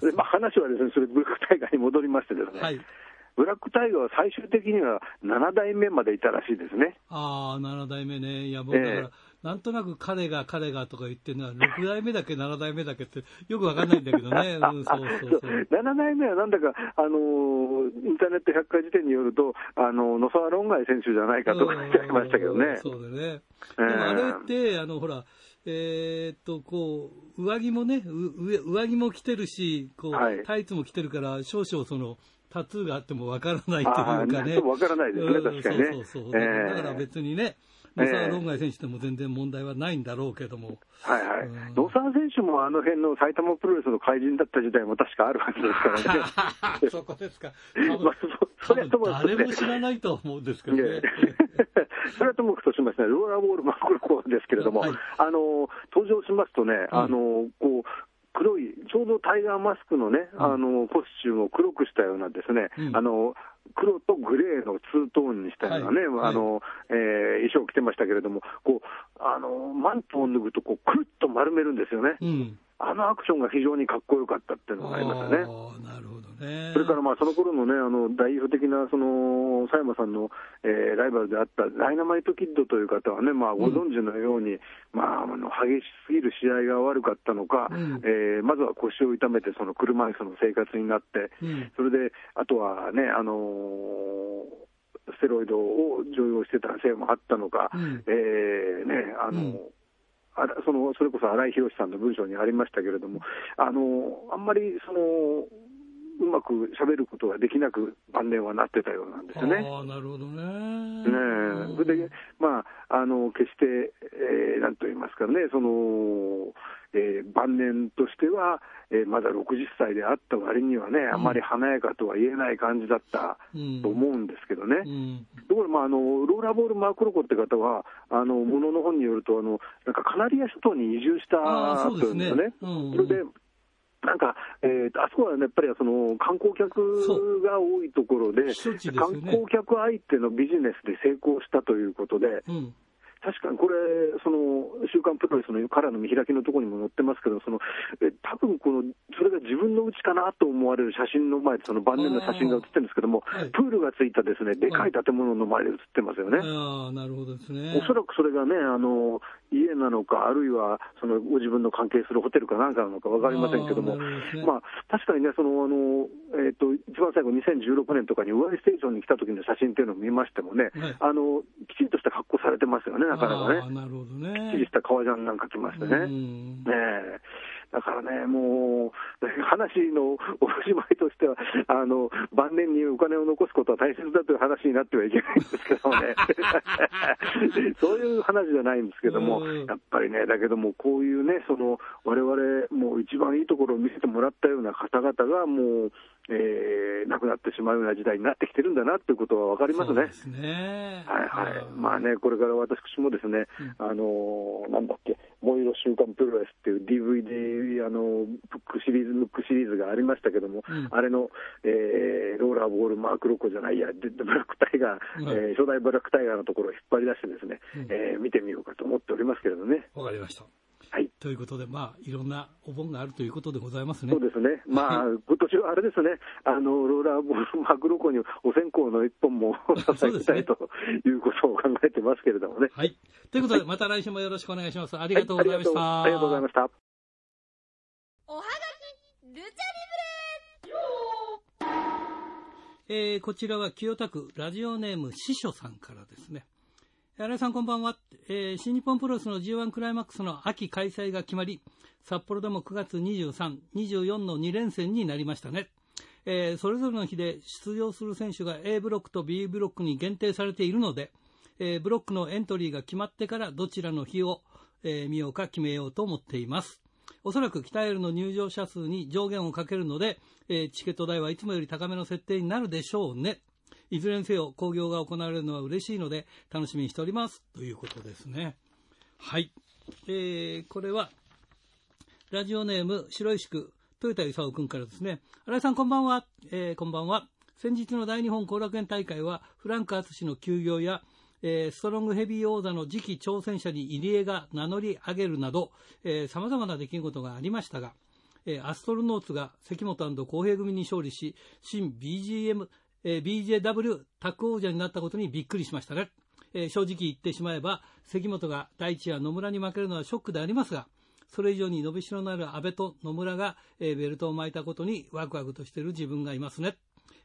でまあ、話はですね、それブラックタイガーに戻りましてですね、はい。ブラックタイガーは最終的には7代目までいたらしいですね。ああ、7代目ね。いや、僕だから、ええなんとなく彼が彼がとか言ってるのは、6代目だっけ、7代目だっけって、よくわかんないんだけどね。うん、そうそうそう。7代目はなんだか、あのーインターネット百科事典によると、あの野沢論外選手じゃないかとか言ってありましたけどねうん。そうだね。えでえもあれって、あの、ほら、えーっと、こう、上着もね、う上上着も着てるし、こう、はいタイツも着てるから、少々その、タトゥーがあってもわからないというあかあね。わからないですねうん確かにねそうそうそう。ええだから別にね、ええ野沢論外選手でも全然問題はないんだろうけども。はいはいうん野沢選手もあの辺の埼玉プロレスの怪人だった時代も確かあるはずですからね。そこですか。まあそそれはとも誰も知らないと思うんですけどね。それはともかくとしましてね、ローラーボールマクロコですけれども、はいあの登場しますとね、あのこう黒い、ちょうどタイガーマスクのね、あのコスチュームを黒くしたようなですね、うんあの黒とグレーのツートーンにしたようなね、はいあのえー衣装を着てましたけれども、こうあのマントを脱ぐとこう、くるっと丸めるんですよね。うん。あのアクションが非常にかっこよかったっていうのがありましたね。なるほどね。それからまあその頃のね、あの代表的なその佐山さんの、えーライバルであったダイナマイトキッドという方はね、まあ、ご存知のように、まあ、あの激しすぎる試合が悪かったのか、うん。えーまずは腰を痛めて、その車椅子の生活になって、うん。それであとはね、あのーステロイドを常用してたせいもあったのか、うん。えーね、あの、うんあそのそれこそ新井宏さんの文章にありましたけれども、あのあんまりそのうまく喋ることができなく、晩年はなってたようなんですよね。ああ、なるほどね。ねえそれで、まあ、あの決して、えーなんと言いますかね、そのえー晩年としては、えーまだ60歳であった割にはね、あまり華やかとは言えない感じだったうんと思うんですけどね。うん。ところが、まあ、あのローラーボール・マークロコって方は、あのものの本によるとあの、なんかカナリア諸島に移住したというんですよね。うんうんそれでなんか、えーとあそこはね、やっぱりその観光客が多いところで、ですよ観ね光客相手のビジネスで成功したということで、うん。確かにこれ、その週刊プロレスのカラーの見開きのところにも載ってますけど、そのえ多分このそれが自分の家かなと思われる写真の前で、その晩年の写真が写ってるんですけども、はい。プールがついたですねでかい建物の前で写ってますよね。ああ、なるほどですね。おそらくそれがね、あの家なのか、あるいはそのご自分の関係するホテルかなんかなのか分かりませんけども、あどね。まあ、確かにね、そのあのえー、と一番最後、2016年とかに、ウアイステーションに来た時の写真っていうのを見ましてもね、はい。あのきちんとした格好されてますよね、なかなかね。なるほどね。きっちりした革ジャンなんか着ましてね。うんねえだからね、もう、話のおしまいとしては、あの晩年にお金を残すことは大切だという話になってはいけないんですけどもね、そういう話じゃないんですけども、やっぱりね、だけども、こういうね、その我々もう一番いいところを見せてもらったような方々が、もう、えー、亡くなってしまうような時代になってきてるんだなっていうことは分かりますね。すねはいはい。まあね、これから私もですね、うん、あのー、なんだっけ、燃えろ週刊プロレスっていう DVD、あのブックシリーズ、ブックシリーズがありましたけども、うん、あれの、えー、ローラーボールマークロコじゃないや、ブラックタイガー、うん、えー、初代ブラックタイガーのところを引っ張り出してですね、うん、えー、見てみようかと思っておりますけれどね。わかりました。はい、ということで、まあ、いろんなお盆があるということでございますね。そうですね。まあ、今年はあれですね、あの、ローラーボールマグロコにお線香の一本も 捧げたい、ということを考えてますけれどもね。はい。ということで、また来週もよろしくお願いします。ありがとうございました。はい、ありがとうございました。おはがき、ルチャリブレえー、こちらは清田区ラジオネーム師匠さんからですね。新井さんこんばんは、えー、新日本プロレスの G1 クライマックスの秋開催が決まり、札幌でも9月23、24の2連戦になりましたね。えー、それぞれの日で出場する選手が A ブロックと B ブロックに限定されているので、えー、ブロックのエントリーが決まってからどちらの日を、え、見ようか決めようと思っています。おそらく北エルの入場者数に上限をかけるので、えチケット代はいつもより高めの設定になるでしょうね。いずれにせよ興行が行われるのは嬉しいので楽しみにしておりますということですね。はい。えー、これは、ラジオネーム白石区豊田勲君からですね。新井さんこんばんは。えー、こんばんは。先日の大日本後楽園大会はフランク淳の休業やえー、ストロングヘビー王座の次期挑戦者に入江が名乗り上げるなど、さまざまな出来事がありましたが、えー、アストロノーツが関本公平組に勝利し、新 BGM えー、BJW タッグ王者になったことにびっくりしましたね。えー、正直言ってしまえば、関本が大地や野村に負けるのはショックでありますが、それ以上に伸びしろのある安倍と野村が、えー、ベルトを巻いたことにワクワクとしている自分がいますね。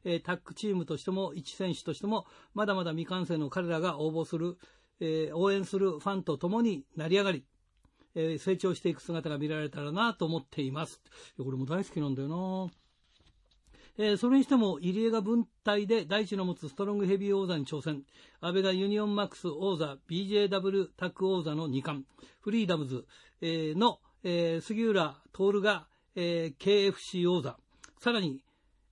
えタッグチームとしても、一選手としても、まだまだ未完成の彼らが応募する、え応援するファンと共に成り上がり、え成長していく姿が見られたらなと思っています。これも大好きなんだよなえー、それにしても入江が分隊で大地の持つストロングヘビー王座に挑戦安倍がユニオンマックス王座 BJW タック王座の2冠フリーダムズ、えー、の、えー、杉浦徹が、えー、KFC 王座さらに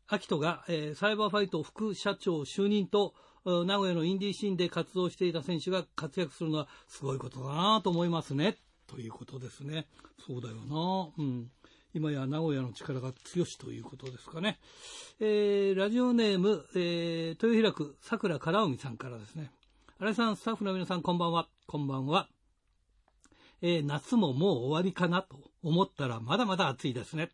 秋人が、えー、サイバーファイト副社長就任と名古屋のインディーシーンで活動していた選手が活躍するのはすごいことだなと思いますね。ということですね。そうだよな。うん。今や名古屋の力が強しということですかね。えー、ラジオネーム、えー、豊平区桜から海さんからですね。新井さん、スタッフの皆さん、こんばんは。こんばんは。えー、夏ももう終わりかなと思ったら、まだまだ暑いですね。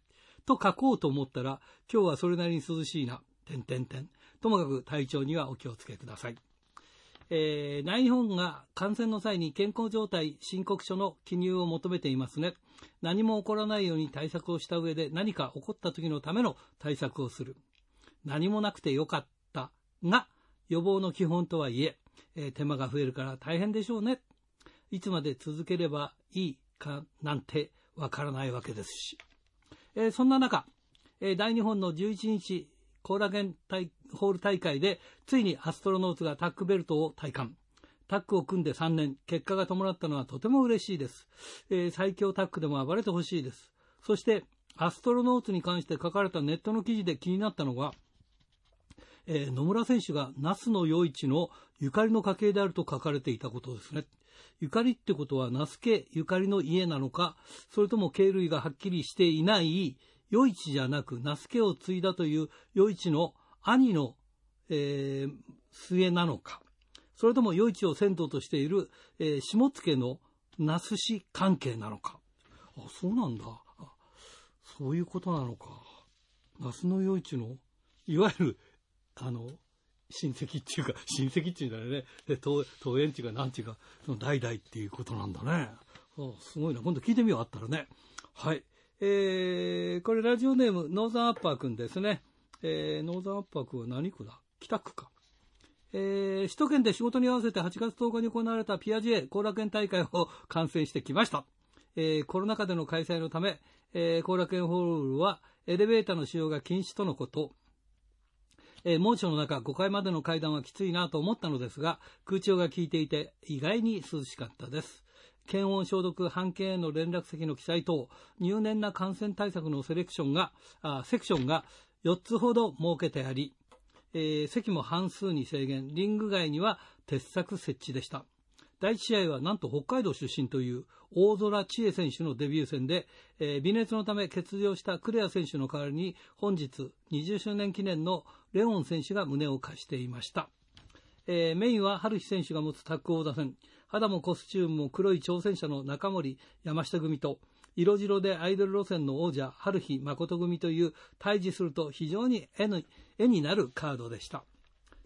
と書こうと思ったら、今日はそれなりに涼しいな。てんてんてん。ともかく体調にはお気をつけください。えー、大日本が感染の際に健康状態申告書の記入を求めていますね。何も起こらないように対策をした上で何か起こった時のための対策をする。何もなくてよかったが予防の基本とはいええー、手間が増えるから大変でしょうね。いつまで続ければいいかなんてわからないわけですし。えー、そんな中、えー、大日本の11日後楽園ホール大会で、ついにアストロノーツがタッグベルトを体感。タッグを組んで3年、結果が伴ったのはとても嬉しいです。えー、最強タッグでも暴れてほしいです。そして、アストロノーツに関して書かれたネットの記事で気になったのが、えー、野村選手が那須野洋一のゆかりの家系であると書かれていたことですね。ゆかりってことは、那須家ゆかりの家なのか、それとも系類がはっきりしていない余市じゃなく、那須家を継いだという余市の兄の、えー、末なのか、それとも余市を先頭としている、えー、下野の那須氏関係なのか。あ、そうなんだ。そういうことなのか。那須の余市の、いわゆる、あの、親戚っていうか、親戚っていうんだよね。で、桃園っていうか、なんていうか、その代々っていうことなんだね。あすごいな。今度聞いてみよう、あったらね。はい。えー、これラジオネーム、ノーザンアッパーくんですね。えー、ノーザンアッパーくんは何区だ？北区か。えー、首都圏で仕事に合わせて8月10日に行われたピアジェ後楽園大会を観戦してきました。えー、コロナ禍での開催のため、えー、後楽園ホールはエレベーターの使用が禁止とのこと。え猛暑の中、5階までの階段はきついなと思ったのですが、空調が効いていて意外に涼しかったです。検温消毒、半径への連絡先の記載等、入念な感染対策のセレクションが、あセクションが4つほど設けてあり、えー席も半数に制限、リング外には鉄柵設置でした。第1試合はなんと北海道出身という大空知恵選手のデビュー戦で、えー微熱のため欠場したクレア選手の代わりに本日20周年記念のレオン選手が胸を貸していました。えーメインは春日選手が持つタッグ王座戦。肌もコスチュームも黒い挑戦者の中森山下組と、色白でアイドル路線の王者、春日誠組という対峙すると非常に絵の絵になるカードでした。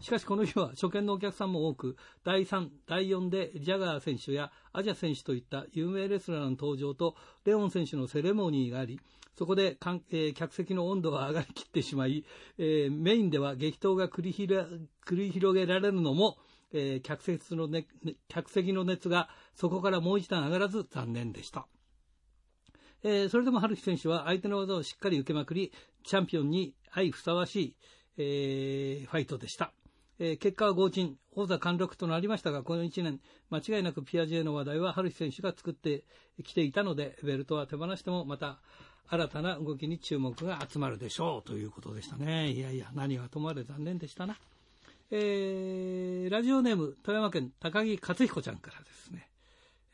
しかしこの日は初見のお客さんも多く、第3、第4でジャガー選手やアジャ選手といった有名レスラーの登場と、レオン選手のセレモニーがあり、そこで、えー客席の温度は上がりきってしまい、えーメインでは激闘が繰り広げられるのも、えー客席の、ね客席の熱がそこからもう一段上がらず残念でした。えーそれでも春樹選手は相手の技をしっかり受けまくり、チャンピオンに相ふさわしい、えーファイトでした。えー結果は合鎮、王座貫禄となりましたが、この1年、間違いなくピアジェの話題は春樹選手が作ってきていたので、ベルトは手放してもまた新たな動きに注目が集まるでしょうということでしたね。いやいや、何はともあれ残念でしたな。えーラジオネーム、富山県高木克彦ちゃんからですね。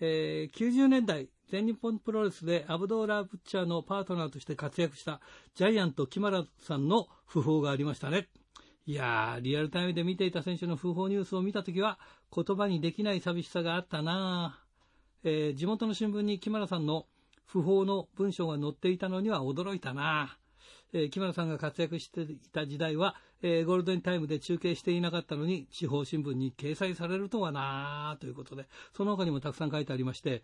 えー90年代、全日本プロレスでアブドーラー・ブッチャーのパートナーとして活躍したジャイアント木村さんの訃報がありましたね。いやー、リアルタイムで見ていた選手の訃報ニュースを見たときは、言葉にできない寂しさがあったなえー地元の新聞に木村さんの訃報の文章が載っていたのには驚いたなえー木村さんが活躍していた時代は、えーゴールデンタイムで中継していなかったのに、地方新聞に掲載されるとはなということで、その他にもたくさん書いてありまして、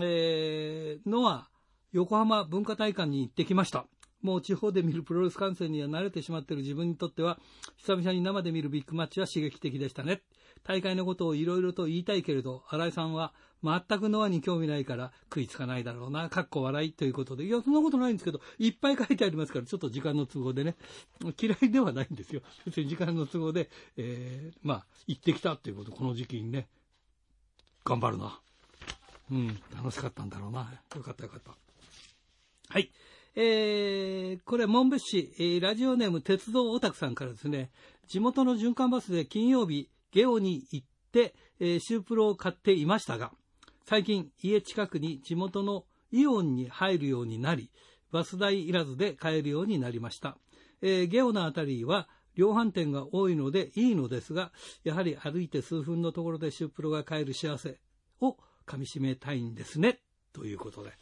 えー、のは、横浜文化大館に行ってきました。もう地方で見るプロレス観戦には慣れてしまっている自分にとっては、久々に生で見るビッグマッチは刺激的でしたね。大会のことをいろいろと言いたいけれど、新井さんは全くノアに興味ないから食いつかないだろうな、かっこ笑いということで。いや、そんなことないんですけど、いっぱい書いてありますから、ちょっと時間の都合でね、嫌いではないんですよ。別に時間の都合で、えー、まあ、行ってきたっていうこと、この時期にね、頑張るな。うん、楽しかったんだろうな。よかったよかった。はい。えー、これ、紋別市、えーラジオネーム鉄道オタクさんからですね、地元の循環バスで金曜日、ゲオに行って、えーシュープロを買っていましたが、最近、家近くに地元のイオンに入るようになり、バス代いらずで買えるようになりました。えーゲオのあたりは、量販店が多いのでいいのですが、やはり歩いて数分のところでシュープロが買える幸せをかみしめたいんですね。ということで。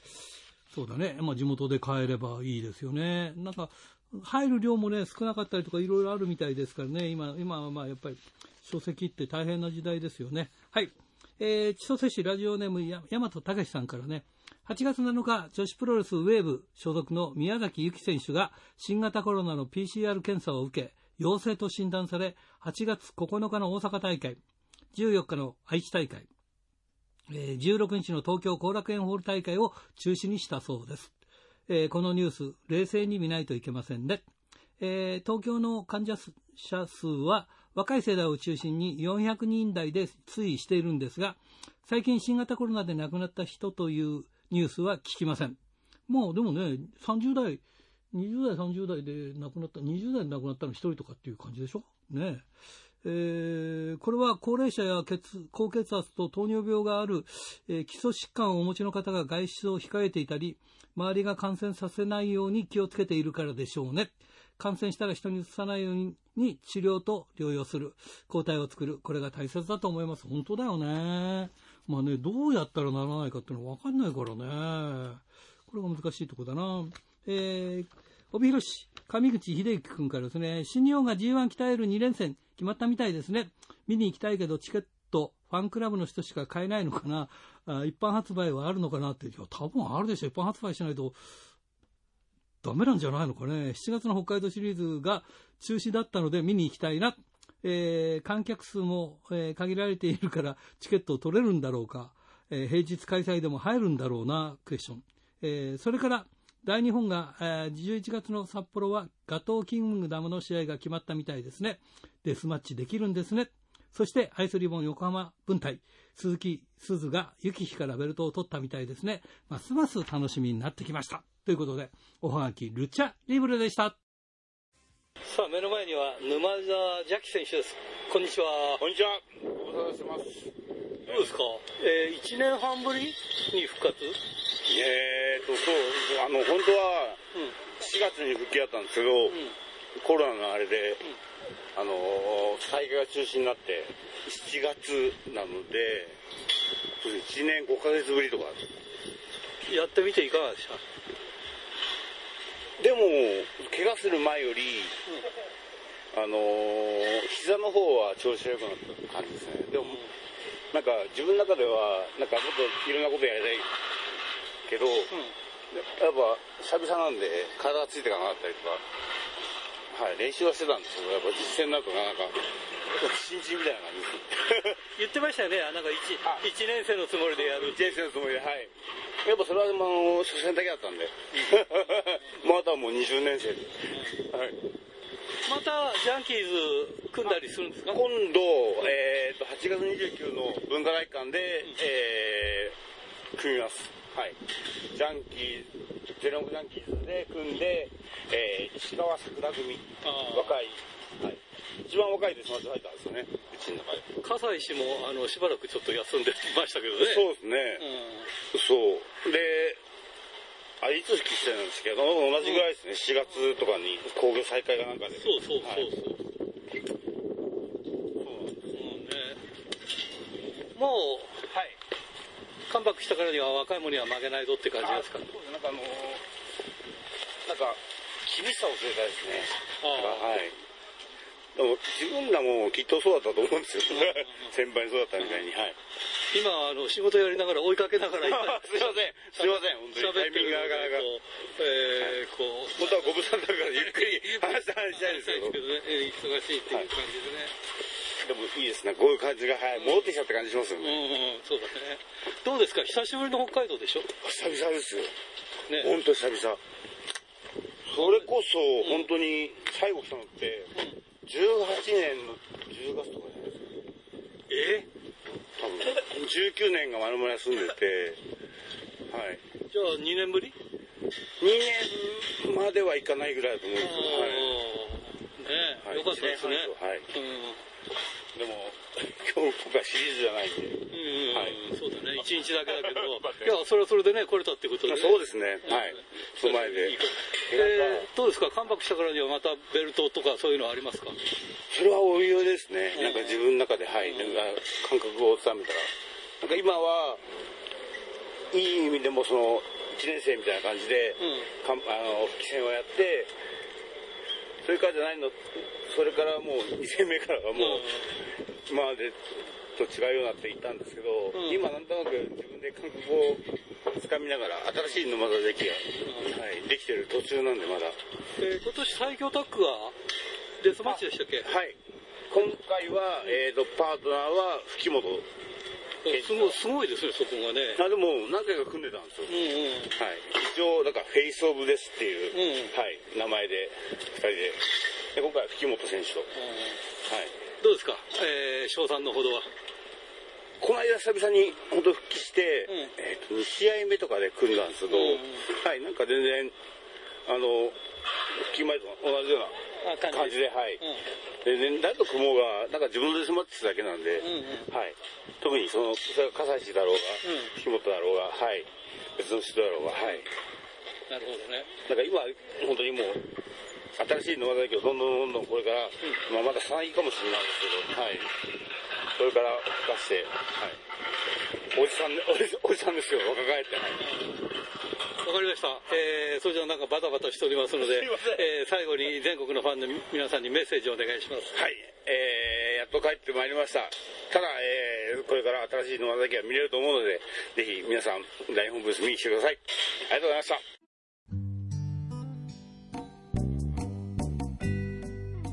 そうだね。まあ地元で買えればいいですよね。なんか、入る量もね、少なかったりとかいろいろあるみたいですからね。今、今はまあやっぱり書籍って大変な時代ですよね。はい。えー、千歳市ラジオネームや大和武さんからね、8月7日、女子プロレスウェーブ所属の宮崎由紀選手が新型コロナの PCR 検査を受け、陽性と診断され、8月9日の大阪大会、14日の愛知大会、16日の東京後楽園ホール大会を中止にしたそうです。えーこのニュース、冷静に見ないといけませんね。えー東京の患者者数は若い世代を中心に400人台で推移しているんですが、最近新型コロナで亡くなった人というニュースは聞きません。もうでもね、30代、20代、30代で亡くなった、20代で亡くなったの1人とかっていう感じでしょ？ねえーこれは高齢者や血高血圧と糖尿病がある、えー基礎疾患をお持ちの方が外出を控えていたり、周りが感染させないように気をつけているからでしょうね。感染したら人にうつさないように治療と療養する、抗体を作る、これが大切だと思います。本当だよね。まあね、どうやったらならないかっていうのは分かんないからね。これが難しいとこだな。えー、帯広市、上口秀之君からですね、新日本が G1 鍛える2連戦決まったみたいですね。見に行きたいけどチケット、ファンクラブの人しか買えないのかな。あ一般発売はあるのかな？って。いや、多分あるでしょ。一般発売しないとダメなんじゃないのかね。7月の北海道シリーズが中止だったので見に行きたいな。えー観客数も、えー限られているからチケットを取れるんだろうか。えー平日開催でも入るんだろうな、クエスチョン。えーそれから大日本が、えー11月の札幌はガトーキングダムの試合が決まったみたいですね。デスマッチできるんですね。そしてアイスリボン横浜分隊、鈴木鈴が雪日からベルトを取ったみたいですね。ますます楽しみになってきました。ということで、おはがきルチャリブレでした。さあ、目の前には沼澤ジャキ選手です。こんにちは。こんにちは。ご無沙汰してます。どうですか、えー、1年半ぶりに復活？えーと、そう、あの、本当はうん。4月に復帰だったんですけど、コロナのあれで、あのー、大会が中止になって、7月なので、1年5ヶ月ぶりとか。やってみていかがでした？でも、怪我する前より、あのー、膝の方は調子が良くなった感じですね。でも、なんか自分の中では、なんかもっといろんなことやりたいけど、やっぱ久々なんで体がついていかなかったりとか、はい、練習はしてたんですけど、やっぱ実践になるとなかなか、新人みたいな感じです。言ってましたよね、なんか 1, 1年生のつもりでやる。1年生のつもりで、はい。やっぱそれは、まあ、あの初戦だけだったんで、もうあとはもう20年生で。はいまたジャンキーズ組んだりするんですか？今度、えー、と8月29の文化会館で、えー組みます。はい。ジャンキーズ、ゼロムジャンキーズで組んで、えー石川桜組、若い、はい。一番若いデスマッチファイターですよね、うちの中で。葛西氏もあのしばらくちょっと休んでましたけどね。そうですね。うんそう。で、あいつ復帰してるんですけど、同じぐらいですね、7月とかに工業再開がなんかで。そうそうそうはいそう。そうね。もう、はい。カムバックしたからには若い者には負けないぞって感じですか？なんかあのーなんか、厳しさを教えたいですね。ああはい。でも自分らもきっとそうだったと思うんですよ。先輩にそうだったみたいに。はい。今あの仕事やりながら追いかけながら すいません。すいません。本当にタイミングがなかなか。えー、こう、本当はご無沙汰だからゆっくり話したいんですけど。ね、えー忙しいっていう感じでね。でもいいですね。こういう感じが、はい。戻ってきたって感じしますようん、ね。うん、そうだね。どうですか？久しぶりの北海道でしょ？久々ですよ。ね。本当久々。それこそ、本当に最後来たのって、18年の10月とかじゃないですか。え？多分。19年が丸々休んでて、はい。じゃあ2年ぶり？2年まではいかないぐらいだと思うんですよ。はい。ねはいよかったですね。はい。うんでも、今日僕はシリーズじゃないんで。うんうん、はいそうだね。1日だけだけど、いや、それはそれでね、来れたってことで、ね。そうですね。はい。その前で。えーどうですか？関白したからにはまたベルトとかそういうのありますか？それはおいおいですね。なんか自分の中で、はい。なんか感覚をつかめたら。なんか今は、いい意味でもその、1年生みたいな感じで、かんあの、復帰戦をやって、それからじゃないの、それからもう2戦目からはもう、今までと違うようになっていったんですけど、うん今なんとなく自分で感覚をつかみながら、新しい沼田歴が、はい、できてる途中なんでまだ。えー今年最強タッグはデスマッチでしたっけ？はい。今回は、えーと、パートナーは吹本。すごいすごいですね、そこがね。あ、でも何回か組んでたんですよ。うんうん。はい。一応、なんか、フェイスオブデスっていう、うんはい、名前で、二人で。で、今回は吹本選手と。はい。どうですか？えー、勝算のほどは。この間久々に本当復帰して、うんえっ、と、2試合目とかで組んだんですけど、うんはい、なんか全然、あの、復帰前と同じようなあ感感じで、はい。うん全然、誰と組もうが、なんか自分のデスマッチするだけなんで、うんうんはい。特にその、それがだろうが、うん木本だろうが、はい。別の人だろうが、はい。なるほどね。なんか今、本当にもう、新しい沼田駅をどんどんどんどんこれから、まあまだ3位かもしれないですけど、はい。これから吹かして、はい。おじさんで、おじおじさんですよ、若返って。はいわかりました。えー、それじゃあなんかバタバタしておりますので、えー、最後に全国のファンの皆さんにメッセージをお願いします。はい、えー、やっと帰ってまいりました。ただ、えー、これから新しい沼田駅が見れると思うので、ぜひ皆さん、大本ブース見に来てください。ありがとうございました。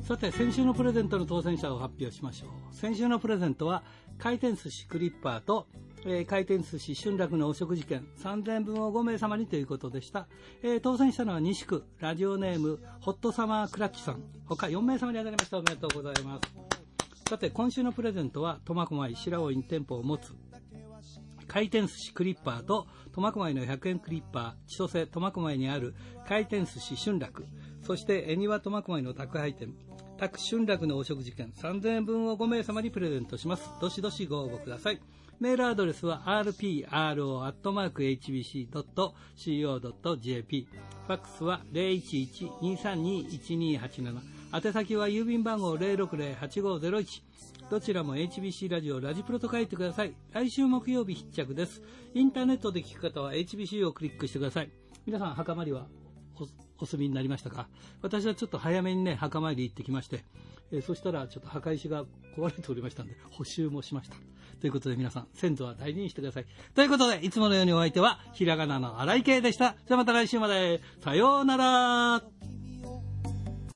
さて、先週のプレゼントの当選者を発表しましょう。先週のプレゼントは、回転寿司クリッパーとえー回転寿司春楽のお食事券3000分を5名様にということでした、えー当選したのは西区ラジオネームホットサマークラッチさん。他4名様に当たりましたおめでとうございます。さて今週のプレゼントは苫小牧白老に店舗を持つ回転寿司クリッパーと苫小牧の100円クリッパー千歳苫小牧にある回転寿司春楽。そして恵庭苫小牧の宅配店。宅春楽のお食事券3000円分を5名様にプレゼントします。どしどしご応募ください。メールアドレスは rpro.hbc.co.jp ファックスは011-232-1287宛先は郵便番号060-8501どちらも HBC ラジオラジプロと書いてください。来週木曜日必着です。インターネットで聞く方は HBC をクリックしてください。皆さん、墓参りはおお済みになりましたか？私はちょっと早めにね、墓参り行ってきまして、えそしたらちょっと墓石が壊れておりましたんで、補修もしました。ということで皆さん、先祖は大事にしてください。ということで、いつものようにお相手は、ひらがなの荒井圭でした。じゃあまた来週まで。さようなら。